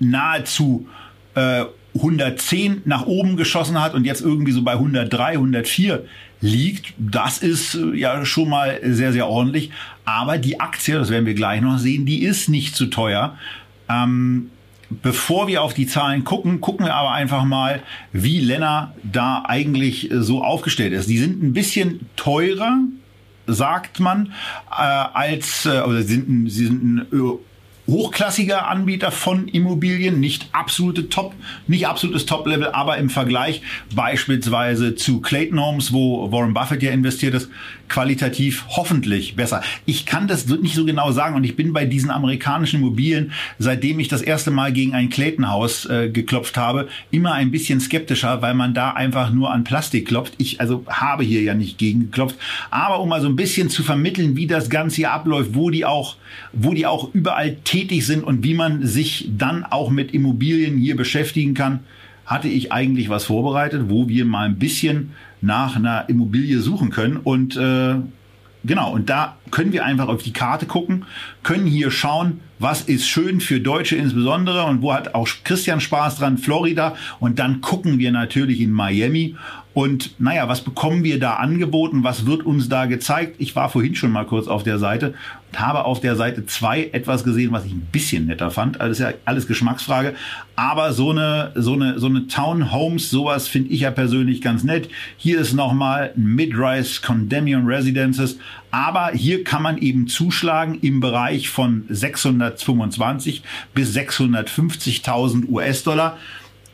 nahezu äh, 110 nach oben geschossen hat und jetzt irgendwie so bei 103, 104 liegt, das ist äh, ja schon mal sehr, sehr ordentlich. Aber die Aktie, das werden wir gleich noch sehen, die ist nicht zu teuer. Ähm, Bevor wir auf die Zahlen gucken, gucken wir aber einfach mal, wie Lenner da eigentlich äh, so aufgestellt ist. Die sind ein bisschen teurer, sagt man, äh, als, äh, oder sind, sie sind ein äh, hochklassiger Anbieter von Immobilien, nicht absolute Top, nicht absolutes Top-Level, aber im Vergleich beispielsweise zu Clayton Homes, wo Warren Buffett ja investiert ist, qualitativ hoffentlich besser. Ich kann das nicht so genau sagen und ich bin bei diesen amerikanischen Immobilien, seitdem ich das erste Mal gegen ein Clayton-Haus äh, geklopft habe, immer ein bisschen skeptischer, weil man da einfach nur an Plastik klopft. Ich also habe hier ja nicht gegen geklopft, aber um mal so ein bisschen zu vermitteln, wie das Ganze hier abläuft, wo die auch, wo die auch überall tätig sind und wie man sich dann auch mit Immobilien hier beschäftigen kann, hatte ich eigentlich was vorbereitet, wo wir mal ein bisschen nach einer Immobilie suchen können. Und äh, genau und da können wir einfach auf die Karte gucken, können hier schauen, was ist schön für Deutsche insbesondere und wo hat auch Christian Spaß dran, Florida. Und dann gucken wir natürlich in Miami und naja, was bekommen wir da angeboten? Was wird uns da gezeigt? Ich war vorhin schon mal kurz auf der Seite und habe auf der Seite zwei etwas gesehen, was ich ein bisschen netter fand. Also ist ja alles Geschmacksfrage. Aber so eine, so eine, so eine Townhomes, sowas finde ich ja persönlich ganz nett. Hier ist nochmal Mid-Rise Condemnium Residences. Aber hier kann man eben zuschlagen im Bereich von 625 bis 650.000 US-Dollar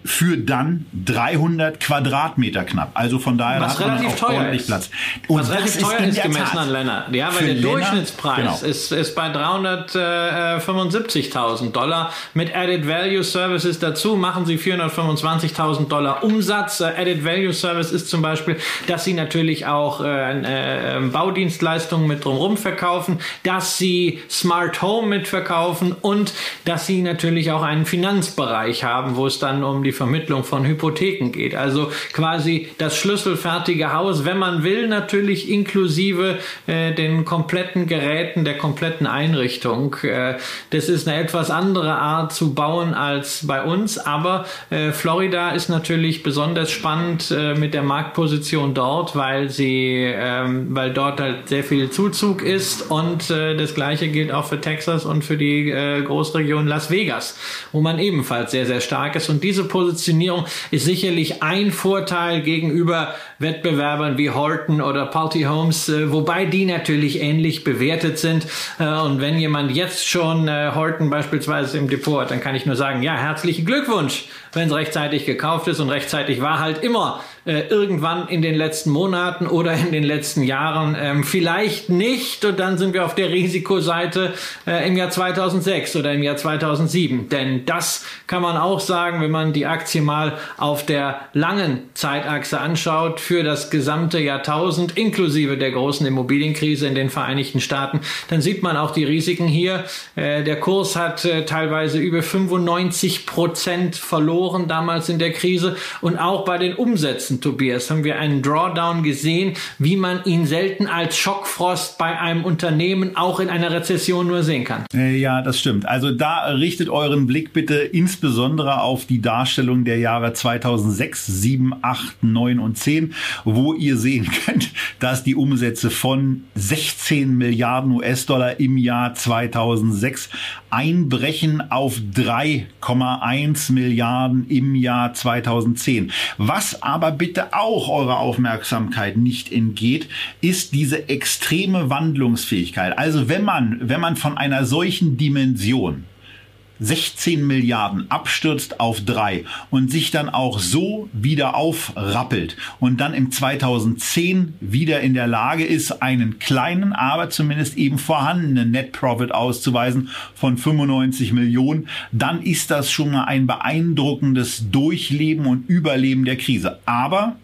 für dann 300 Quadratmeter knapp. Also von daher was hat relativ teuer ordentlich ist. Platz. Und was relativ teuer ist, gemessen Tat. an Länder. Ja, weil der Länder, Durchschnittspreis genau. ist, ist bei 375.000 Dollar. Mit Added Value Services dazu machen sie 425.000 Dollar Umsatz. Äh, Added Value Service ist zum Beispiel, dass sie natürlich auch äh, äh, Baudienstleistungen mit drumherum verkaufen, dass sie Smart Home mitverkaufen und dass sie natürlich auch einen Finanzbereich haben, wo es dann um die Vermittlung von Hypotheken geht. Also quasi das schlüsselfertige Haus, wenn man will, natürlich inklusive äh, den kompletten Geräten, der kompletten Einrichtung. Äh, das ist eine etwas andere Art zu bauen als bei uns, aber äh, Florida ist natürlich besonders spannend äh, mit der Marktposition dort, weil sie, ähm, weil dort halt sehr viel Zuzug ist und äh, das gleiche gilt auch für Texas und für die äh, Großregion Las Vegas, wo man ebenfalls sehr, sehr stark ist und diese Position Positionierung ist sicherlich ein Vorteil gegenüber Wettbewerbern wie Horton oder Party Homes, äh, wobei die natürlich ähnlich bewertet sind. Äh, und wenn jemand jetzt schon äh, Horton beispielsweise im Depot hat, dann kann ich nur sagen, ja, herzlichen Glückwunsch, wenn es rechtzeitig gekauft ist und rechtzeitig war halt immer äh, irgendwann in den letzten Monaten oder in den letzten Jahren. Ähm, vielleicht nicht und dann sind wir auf der Risikoseite äh, im Jahr 2006 oder im Jahr 2007. Denn das kann man auch sagen, wenn man die Aktie mal auf der langen Zeitachse anschaut für das gesamte Jahrtausend inklusive der großen Immobilienkrise in den Vereinigten Staaten, dann sieht man auch die Risiken hier. Äh, der Kurs hat äh, teilweise über 95 Prozent verloren damals in der Krise und auch bei den Umsätzen letzten Tobias haben wir einen Drawdown gesehen, wie man ihn selten als Schockfrost bei einem Unternehmen auch in einer Rezession nur sehen kann. Äh, ja, das stimmt. Also da richtet euren Blick bitte insbesondere auf die Darstellung der Jahre 2006, 7, 8, 9 und 10, wo ihr sehen könnt, dass die Umsätze von 16 Milliarden US-Dollar im Jahr 2006 einbrechen auf 3,1 Milliarden im Jahr 2010. Was aber bitte auch eurer Aufmerksamkeit nicht entgeht, ist diese extreme Wandlungsfähigkeit. Also wenn man, wenn man von einer solchen Dimension 16 Milliarden abstürzt auf drei und sich dann auch so wieder aufrappelt und dann im 2010 wieder in der Lage ist, einen kleinen, aber zumindest eben vorhandenen Net Profit auszuweisen von 95 Millionen, dann ist das schon mal ein beeindruckendes Durchleben und Überleben der Krise. Aber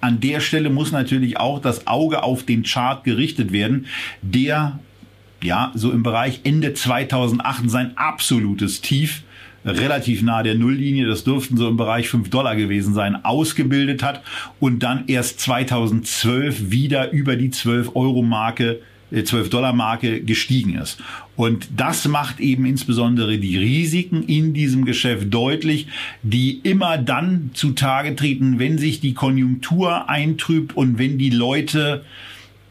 an der Stelle muss natürlich auch das Auge auf den Chart gerichtet werden, der ja, so im Bereich Ende 2008 sein absolutes Tief relativ nah der Nulllinie, das dürften so im Bereich 5 Dollar gewesen sein, ausgebildet hat und dann erst 2012 wieder über die 12 Euro Marke 12-Dollar-Marke äh, gestiegen ist. Und das macht eben insbesondere die Risiken in diesem Geschäft deutlich, die immer dann zutage treten, wenn sich die Konjunktur eintrübt und wenn die Leute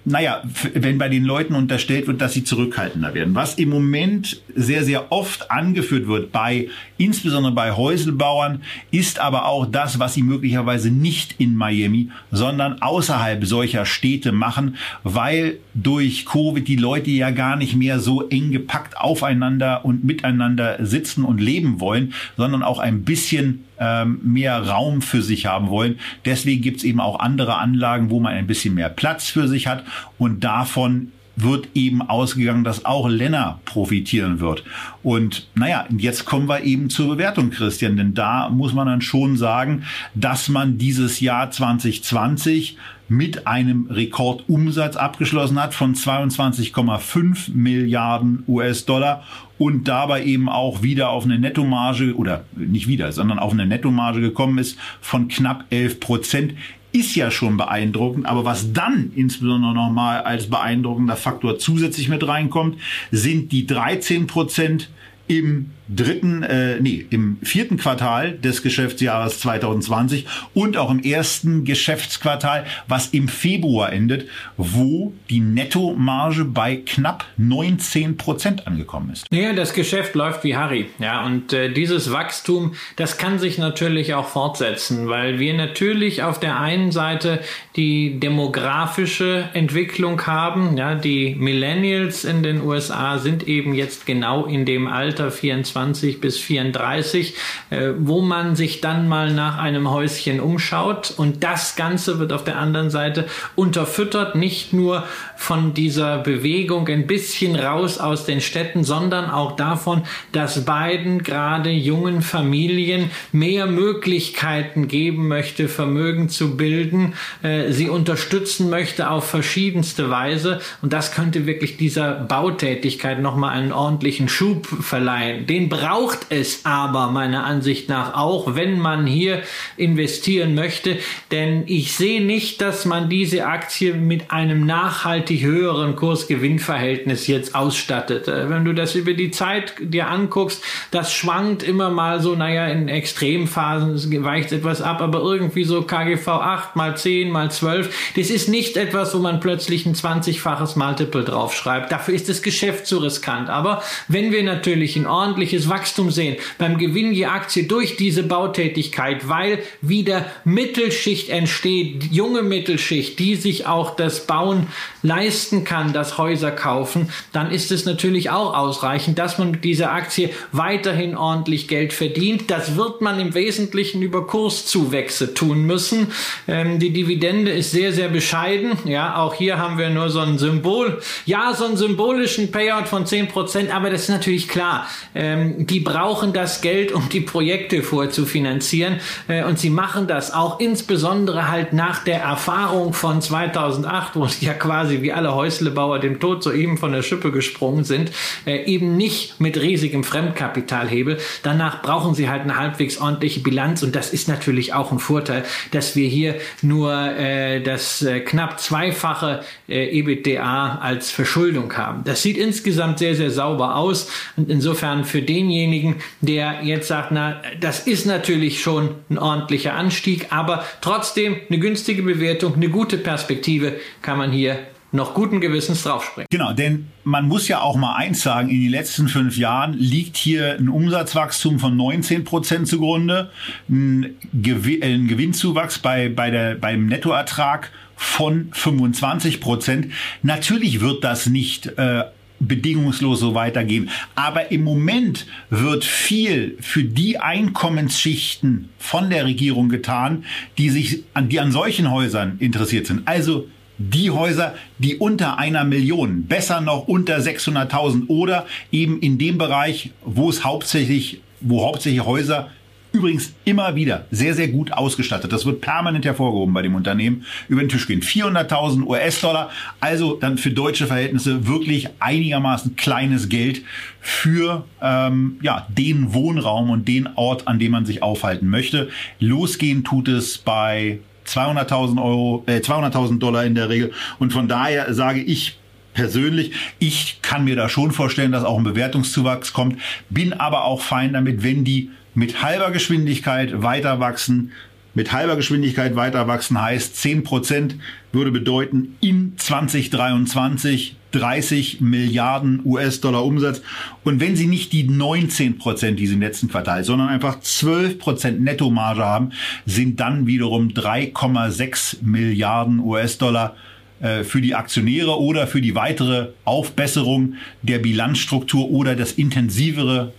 naja, wenn bei den Leuten unterstellt wird, dass sie zurückhaltender werden. Was im Moment sehr, sehr oft angeführt wird, bei, insbesondere bei Häuselbauern, ist aber auch das, was sie möglicherweise nicht in Miami, sondern außerhalb solcher Städte machen, weil durch Covid die Leute ja gar nicht mehr so eng gepackt aufeinander und miteinander sitzen und leben wollen, sondern auch ein bisschen ähm, mehr Raum für sich haben wollen. Deswegen gibt es eben auch andere Anlagen, wo man ein bisschen mehr Platz für sich hat und davon wird eben ausgegangen, dass auch Lenner profitieren wird. Und naja, jetzt kommen wir eben zur Bewertung, Christian, denn da muss man dann schon sagen, dass man dieses Jahr 2020 mit einem Rekordumsatz abgeschlossen hat von 22,5 Milliarden US-Dollar und dabei eben auch wieder auf eine Nettomarge oder nicht wieder, sondern auf eine Nettomarge gekommen ist von knapp 11 Prozent ist ja schon beeindruckend, aber was dann insbesondere nochmal als beeindruckender Faktor zusätzlich mit reinkommt, sind die 13 Prozent im dritten, äh, nee, im vierten Quartal des Geschäftsjahres 2020 und auch im ersten Geschäftsquartal, was im Februar endet, wo die Nettomarge bei knapp 19 Prozent angekommen ist. Ja, das Geschäft läuft wie Harry. Ja, und äh, dieses Wachstum, das kann sich natürlich auch fortsetzen, weil wir natürlich auf der einen Seite die demografische Entwicklung haben. Ja, die Millennials in den USA sind eben jetzt genau in dem Alter 24 25 bis 34, äh, wo man sich dann mal nach einem Häuschen umschaut. Und das Ganze wird auf der anderen Seite unterfüttert, nicht nur von dieser Bewegung ein bisschen raus aus den Städten, sondern auch davon, dass Biden gerade jungen Familien mehr Möglichkeiten geben möchte, Vermögen zu bilden, äh, sie unterstützen möchte auf verschiedenste Weise. Und das könnte wirklich dieser Bautätigkeit nochmal einen ordentlichen Schub verleihen. Den braucht es aber meiner Ansicht nach auch, wenn man hier investieren möchte. Denn ich sehe nicht, dass man diese Aktie mit einem nachhaltig höheren Kursgewinnverhältnis jetzt ausstattet. Äh, wenn du das über die Zeit dir anguckst, das schwankt immer mal so, naja, in Extremphasen weicht etwas ab, aber irgendwie so KGV 8 mal 10 mal 12, das ist nicht etwas, wo man plötzlich ein 20-faches Multiple draufschreibt. Dafür ist das Geschäft zu riskant. Aber wenn wir natürlich ein ordentliches Wachstum sehen beim Gewinn je Aktie durch diese Bautätigkeit, weil wieder Mittelschicht entsteht, junge Mittelschicht, die sich auch das Bauen leisten kann, das Häuser kaufen, dann ist es natürlich auch ausreichend, dass man mit dieser Aktie weiterhin ordentlich Geld verdient. Das wird man im Wesentlichen über Kurszuwächse tun müssen. Ähm, die Dividende ist sehr, sehr bescheiden. Ja, auch hier haben wir nur so ein Symbol. Ja, so einen symbolischen Payout von 10%, aber das ist natürlich klar. Ähm, die brauchen das Geld, um die Projekte vorzufinanzieren. Äh, und sie machen das auch insbesondere halt nach der Erfahrung von 2008, wo sie ja quasi wie alle Häuslebauer dem Tod soeben von der Schippe gesprungen sind, äh, eben nicht mit riesigem Fremdkapitalhebel. Danach brauchen sie halt eine halbwegs ordentliche Bilanz und das ist natürlich auch ein Vorteil, dass wir hier nur äh, das äh, knapp zweifache äh, EBITDA als Verschuldung haben. Das sieht insgesamt sehr, sehr sauber aus und insofern für denjenigen, der jetzt sagt, na, das ist natürlich schon ein ordentlicher Anstieg, aber trotzdem eine günstige Bewertung, eine gute Perspektive kann man hier noch guten Gewissens draufspringen. Genau, denn man muss ja auch mal eins sagen, in den letzten fünf Jahren liegt hier ein Umsatzwachstum von 19 Prozent zugrunde, ein, Gewin ein Gewinnzuwachs bei, bei der, beim Nettoertrag von 25 Prozent. Natürlich wird das nicht äh, bedingungslos so weitergehen. Aber im Moment wird viel für die Einkommensschichten von der Regierung getan, die sich an, die an solchen Häusern interessiert sind. Also die Häuser, die unter einer Million, besser noch unter 600.000 oder eben in dem Bereich, wo es hauptsächlich, wo hauptsächlich Häuser Übrigens immer wieder sehr, sehr gut ausgestattet. Das wird permanent hervorgehoben bei dem Unternehmen. Über den Tisch gehen 400.000 US-Dollar. Also dann für deutsche Verhältnisse wirklich einigermaßen kleines Geld für ähm, ja, den Wohnraum und den Ort, an dem man sich aufhalten möchte. Losgehen tut es bei 200.000 Euro, äh, 200.000 Dollar in der Regel. Und von daher sage ich persönlich, ich kann mir da schon vorstellen, dass auch ein Bewertungszuwachs kommt, bin aber auch fein damit, wenn die mit halber Geschwindigkeit weiter wachsen. Mit halber Geschwindigkeit weiter wachsen heißt 10% würde bedeuten in 2023 30 Milliarden US-Dollar Umsatz. Und wenn Sie nicht die 19 Prozent, die Sie im letzten Quartal, sondern einfach 12 Prozent Nettomarge haben, sind dann wiederum 3,6 Milliarden US-Dollar äh, für die Aktionäre oder für die weitere Aufbesserung der Bilanzstruktur oder das intensivere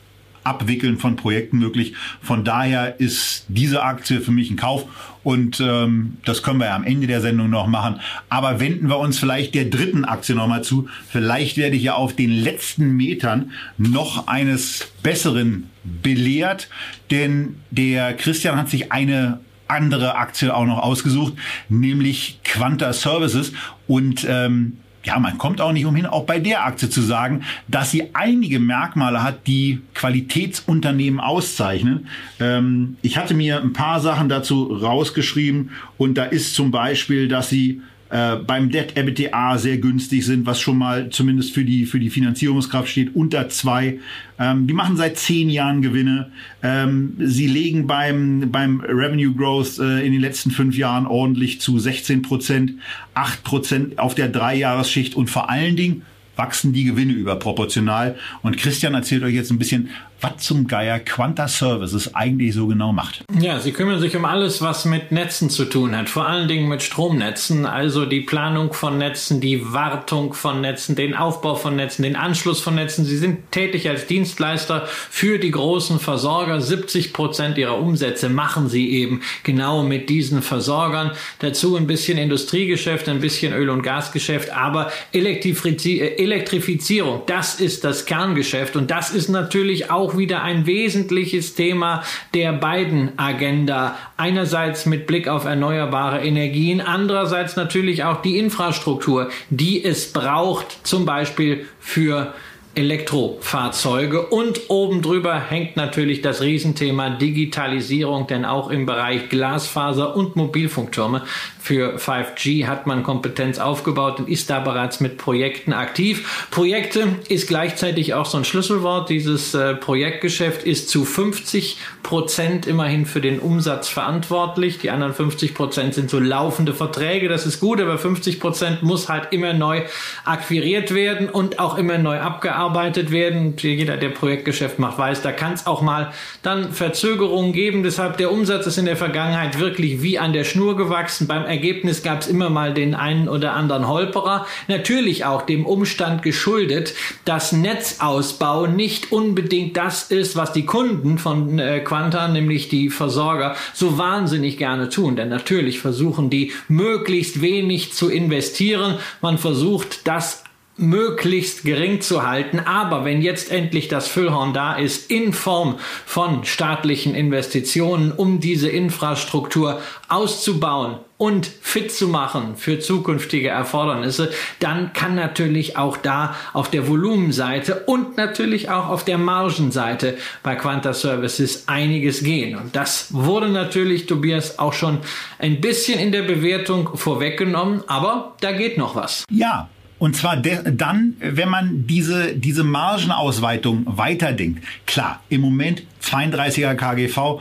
Abwickeln von Projekten möglich. Von daher ist diese Aktie für mich ein Kauf und ähm, das können wir ja am Ende der Sendung noch machen. Aber wenden wir uns vielleicht der dritten Aktie nochmal zu. Vielleicht werde ich ja auf den letzten Metern noch eines Besseren belehrt, denn der Christian hat sich eine andere Aktie auch noch ausgesucht, nämlich Quanta Services. Und ähm, ja, man kommt auch nicht umhin, auch bei der Aktie zu sagen, dass sie einige Merkmale hat, die Qualitätsunternehmen auszeichnen. Ähm, ich hatte mir ein paar Sachen dazu rausgeschrieben und da ist zum Beispiel, dass sie äh, beim Debt EBITDA sehr günstig sind, was schon mal zumindest für die, für die Finanzierungskraft steht, unter zwei. Ähm, die machen seit zehn Jahren Gewinne. Ähm, sie legen beim, beim Revenue Growth äh, in den letzten fünf Jahren ordentlich zu 16 Prozent, 8 Prozent auf der Dreijahresschicht und vor allen Dingen wachsen die Gewinne überproportional. Und Christian erzählt euch jetzt ein bisschen, was zum Geier Quanta Services eigentlich so genau macht. Ja, sie kümmern sich um alles, was mit Netzen zu tun hat, vor allen Dingen mit Stromnetzen, also die Planung von Netzen, die Wartung von Netzen, den Aufbau von Netzen, den Anschluss von Netzen. Sie sind tätig als Dienstleister für die großen Versorger. 70 Prozent ihrer Umsätze machen sie eben genau mit diesen Versorgern. Dazu ein bisschen Industriegeschäft, ein bisschen Öl- und Gasgeschäft, aber Elektrifizierung, das ist das Kerngeschäft und das ist natürlich auch auch wieder ein wesentliches Thema der beiden Agenda. Einerseits mit Blick auf erneuerbare Energien, andererseits natürlich auch die Infrastruktur, die es braucht, zum Beispiel für Elektrofahrzeuge und oben drüber hängt natürlich das Riesenthema Digitalisierung, denn auch im Bereich Glasfaser und Mobilfunktürme für 5G hat man Kompetenz aufgebaut und ist da bereits mit Projekten aktiv. Projekte ist gleichzeitig auch so ein Schlüsselwort. Dieses äh, Projektgeschäft ist zu 50 Prozent immerhin für den Umsatz verantwortlich. Die anderen 50 Prozent sind so laufende Verträge. Das ist gut, aber 50 Prozent muss halt immer neu akquiriert werden und auch immer neu abgearbeitet werden. Jeder, der Projektgeschäft macht, weiß, da kann es auch mal dann Verzögerungen geben. Deshalb der Umsatz ist in der Vergangenheit wirklich wie an der Schnur gewachsen. Beim Ergebnis gab es immer mal den einen oder anderen Holperer. Natürlich auch dem Umstand geschuldet, dass Netzausbau nicht unbedingt das ist, was die Kunden von äh, Quanta, nämlich die Versorger, so wahnsinnig gerne tun. Denn natürlich versuchen die möglichst wenig zu investieren. Man versucht das möglichst gering zu halten. Aber wenn jetzt endlich das Füllhorn da ist in Form von staatlichen Investitionen, um diese Infrastruktur auszubauen und fit zu machen für zukünftige Erfordernisse, dann kann natürlich auch da auf der Volumenseite und natürlich auch auf der Margenseite bei Quanta Services einiges gehen. Und das wurde natürlich, Tobias, auch schon ein bisschen in der Bewertung vorweggenommen, aber da geht noch was. Ja, und zwar dann, wenn man diese, diese Margenausweitung weiterdenkt. Klar, im Moment 32er KGV.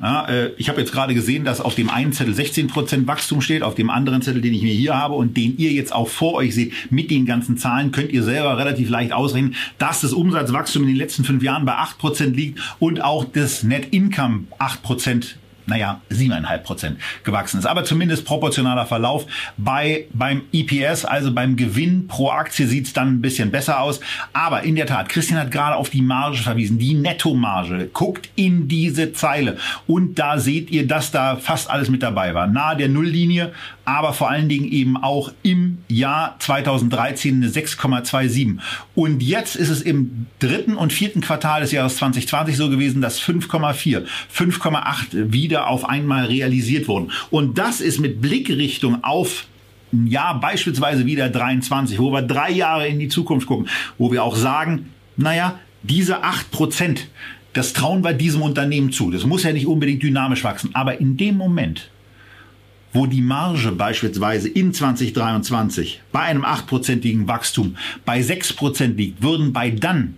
Ja, äh, ich habe jetzt gerade gesehen, dass auf dem einen Zettel 16% Wachstum steht, auf dem anderen Zettel, den ich mir hier habe und den ihr jetzt auch vor euch seht, mit den ganzen Zahlen könnt ihr selber relativ leicht ausrechnen, dass das Umsatzwachstum in den letzten fünf Jahren bei 8% liegt und auch das Net Income 8% naja, siebeneinhalb Prozent gewachsen ist. Aber zumindest proportionaler Verlauf. Bei, beim EPS, also beim Gewinn pro Aktie, sieht's dann ein bisschen besser aus. Aber in der Tat, Christian hat gerade auf die Marge verwiesen, die Nettomarge. Guckt in diese Zeile und da seht ihr, dass da fast alles mit dabei war. Nahe der Nulllinie, aber vor allen Dingen eben auch im Jahr 2013 eine 6,27. Und jetzt ist es im dritten und vierten Quartal des Jahres 2020 so gewesen, dass 5,4, 5,8 wieder auf einmal realisiert wurden. Und das ist mit Blickrichtung auf ein Jahr beispielsweise wieder 23, wo wir drei Jahre in die Zukunft gucken, wo wir auch sagen, naja, diese acht Prozent, das trauen wir diesem Unternehmen zu. Das muss ja nicht unbedingt dynamisch wachsen. Aber in dem Moment, wo die Marge beispielsweise in 2023 bei einem achtprozentigen Wachstum bei sechs Prozent liegt, würden bei dann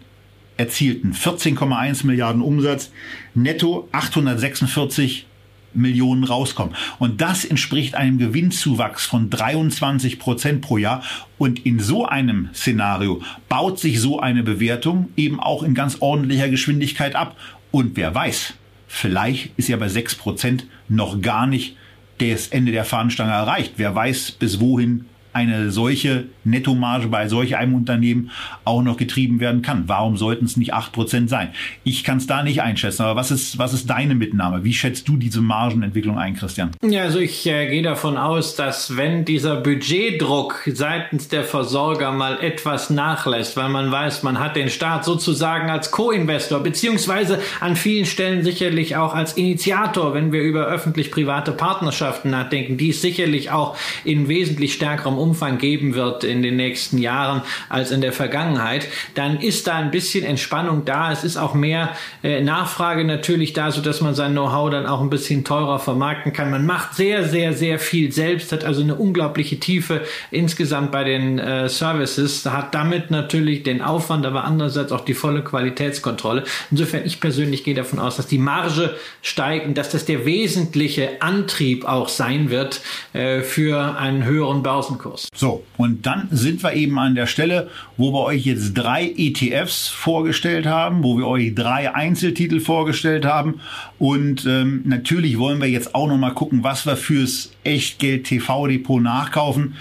erzielten 14,1 Milliarden Umsatz netto 846 Millionen rauskommen. Und das entspricht einem Gewinnzuwachs von 23 Prozent pro Jahr. Und in so einem Szenario baut sich so eine Bewertung eben auch in ganz ordentlicher Geschwindigkeit ab. Und wer weiß, vielleicht ist ja bei 6 Prozent noch gar nicht das Ende der Fahnenstange erreicht. Wer weiß, bis wohin eine solche Nettomarge bei solch einem Unternehmen auch noch getrieben werden kann. Warum sollten es nicht acht Prozent sein? Ich kann es da nicht einschätzen, aber was ist, was ist deine Mitnahme? Wie schätzt du diese Margenentwicklung ein, Christian? Ja, also ich äh, gehe davon aus, dass wenn dieser Budgetdruck seitens der Versorger mal etwas nachlässt, weil man weiß, man hat den Staat sozusagen als Co-Investor, beziehungsweise an vielen Stellen sicherlich auch als Initiator, wenn wir über öffentlich-private Partnerschaften nachdenken, die es sicherlich auch in wesentlich stärkerem Umfang geben wird in den nächsten Jahren als in der Vergangenheit, dann ist da ein bisschen Entspannung da. Es ist auch mehr äh, Nachfrage natürlich da, so man sein Know-how dann auch ein bisschen teurer vermarkten kann. Man macht sehr, sehr, sehr viel selbst, hat also eine unglaubliche Tiefe insgesamt bei den äh, Services, hat damit natürlich den Aufwand, aber andererseits auch die volle Qualitätskontrolle. Insofern, ich persönlich gehe davon aus, dass die Marge steigt dass das der wesentliche Antrieb auch sein wird äh, für einen höheren Börsenkurs. Kurs. So, und dann sind wir eben an der Stelle, wo wir euch jetzt drei ETFs vorgestellt haben, wo wir euch drei Einzeltitel vorgestellt haben. Und ähm, natürlich wollen wir jetzt auch noch mal gucken, was wir fürs Echtgeld TV-Depot nachkaufen.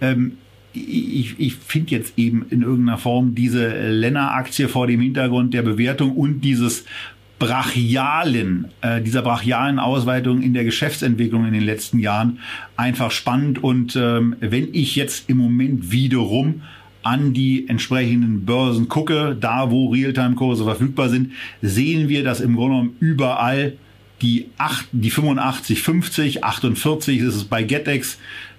Ähm, ich, ich finde jetzt eben in irgendeiner Form diese Lenner-Aktie vor dem Hintergrund der Bewertung und dieses brachialen, äh, dieser brachialen Ausweitung in der Geschäftsentwicklung in den letzten Jahren einfach spannend. Und ähm, wenn ich jetzt im Moment wiederum an die entsprechenden Börsen gucke, da wo Realtime-Kurse verfügbar sind, sehen wir, dass im Grunde genommen überall die, 8, die 85, 50, 48 ist es bei Getex,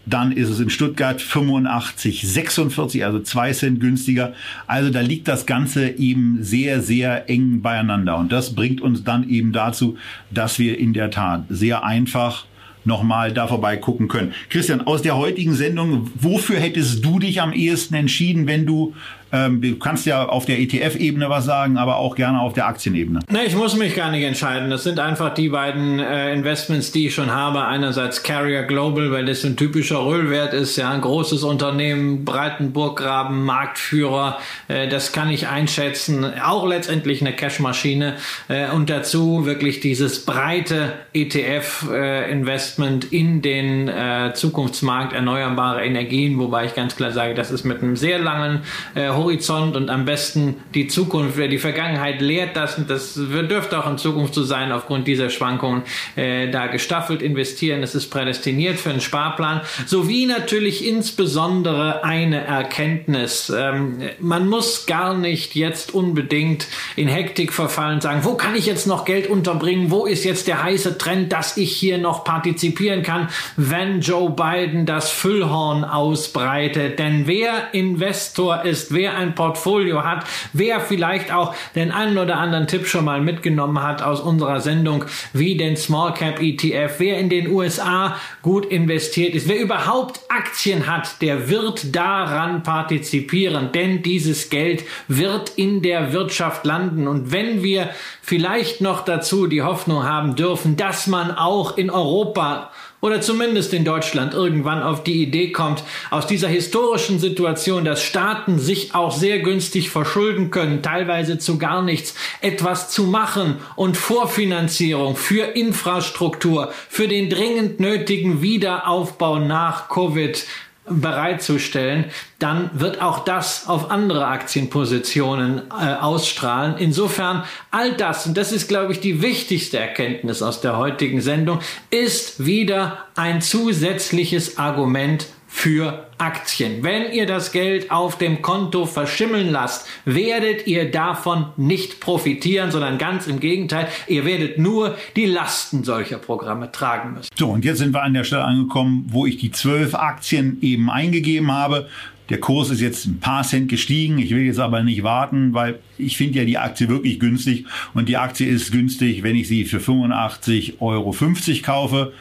dann ist es in Stuttgart 85, 46, also zwei Cent günstiger. Also da liegt das Ganze eben sehr, sehr eng beieinander. Und das bringt uns dann eben dazu, dass wir in der Tat sehr einfach nochmal da vorbei gucken können. Christian, aus der heutigen Sendung, wofür hättest du dich am ehesten entschieden, wenn du ähm, du kannst ja auf der ETF-Ebene was sagen, aber auch gerne auf der Aktienebene. Ne, ich muss mich gar nicht entscheiden. Das sind einfach die beiden äh, Investments, die ich schon habe. Einerseits Carrier Global, weil das ein typischer Röhlwert ist, ja, ein großes Unternehmen, Breitenburggraben, Marktführer. Äh, das kann ich einschätzen. Auch letztendlich eine Cashmaschine. Äh, und dazu wirklich dieses breite ETF-Investment äh, in den äh, Zukunftsmarkt erneuerbare Energien, wobei ich ganz klar sage, das ist mit einem sehr langen äh, Horizont und am besten die Zukunft, wer die Vergangenheit lehrt das das dürfte auch in Zukunft so sein aufgrund dieser Schwankungen, äh, da gestaffelt investieren. Es ist prädestiniert für einen Sparplan, sowie natürlich insbesondere eine Erkenntnis. Ähm, man muss gar nicht jetzt unbedingt in Hektik verfallen und sagen, wo kann ich jetzt noch Geld unterbringen? Wo ist jetzt der heiße Trend, dass ich hier noch partizipieren kann, wenn Joe Biden das Füllhorn ausbreitet? Denn wer Investor ist, wer wer ein Portfolio hat, wer vielleicht auch den einen oder anderen Tipp schon mal mitgenommen hat aus unserer Sendung, wie den Small Cap ETF, wer in den USA gut investiert ist, wer überhaupt Aktien hat, der wird daran partizipieren, denn dieses Geld wird in der Wirtschaft landen. Und wenn wir vielleicht noch dazu die Hoffnung haben dürfen, dass man auch in Europa oder zumindest in Deutschland irgendwann auf die Idee kommt, aus dieser historischen Situation, dass Staaten sich auch sehr günstig verschulden können, teilweise zu gar nichts, etwas zu machen und Vorfinanzierung für Infrastruktur, für den dringend nötigen Wiederaufbau nach Covid bereitzustellen, dann wird auch das auf andere Aktienpositionen äh, ausstrahlen. Insofern all das, und das ist, glaube ich, die wichtigste Erkenntnis aus der heutigen Sendung, ist wieder ein zusätzliches Argument für Aktien. Wenn ihr das Geld auf dem Konto verschimmeln lasst, werdet ihr davon nicht profitieren, sondern ganz im Gegenteil, ihr werdet nur die Lasten solcher Programme tragen müssen. So, und jetzt sind wir an der Stelle angekommen, wo ich die zwölf Aktien eben eingegeben habe. Der Kurs ist jetzt ein paar Cent gestiegen. Ich will jetzt aber nicht warten, weil ich finde ja die Aktie wirklich günstig. Und die Aktie ist günstig, wenn ich sie für 85,50 Euro kaufe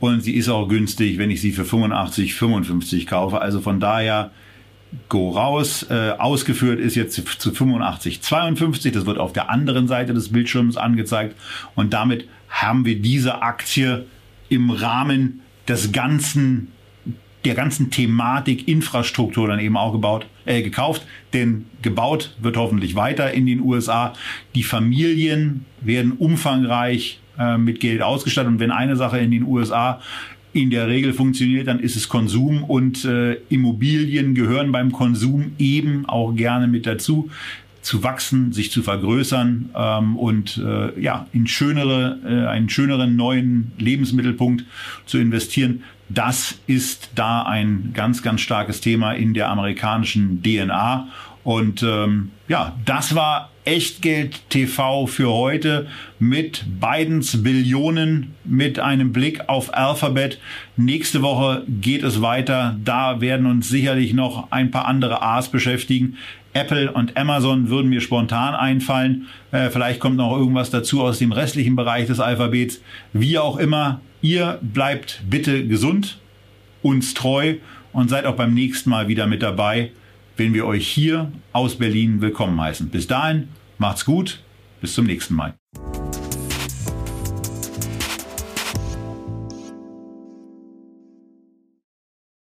und sie ist auch günstig, wenn ich sie für 85, 55 kaufe. Also von daher go raus. Äh, ausgeführt ist jetzt zu 85, 52. Das wird auf der anderen Seite des Bildschirms angezeigt. Und damit haben wir diese Aktie im Rahmen des ganzen der ganzen Thematik Infrastruktur dann eben auch gebaut, äh, gekauft. Denn gebaut wird hoffentlich weiter in den USA. Die Familien werden umfangreich äh, mit Geld ausgestattet. Und wenn eine Sache in den USA in der Regel funktioniert, dann ist es Konsum und äh, Immobilien gehören beim Konsum eben auch gerne mit dazu zu wachsen, sich zu vergrößern ähm, und äh, ja in schönere, äh, einen schöneren neuen Lebensmittelpunkt zu investieren. Das ist da ein ganz, ganz starkes Thema in der amerikanischen DNA. Und ähm, ja, das war Echtgeld TV für heute mit Bidens Billionen, mit einem Blick auf Alphabet. Nächste Woche geht es weiter. Da werden uns sicherlich noch ein paar andere A's beschäftigen. Apple und Amazon würden mir spontan einfallen. Äh, vielleicht kommt noch irgendwas dazu aus dem restlichen Bereich des Alphabets. Wie auch immer, ihr bleibt bitte gesund, uns treu und seid auch beim nächsten Mal wieder mit dabei wenn wir euch hier aus Berlin willkommen heißen. Bis dahin, macht's gut, bis zum nächsten Mal.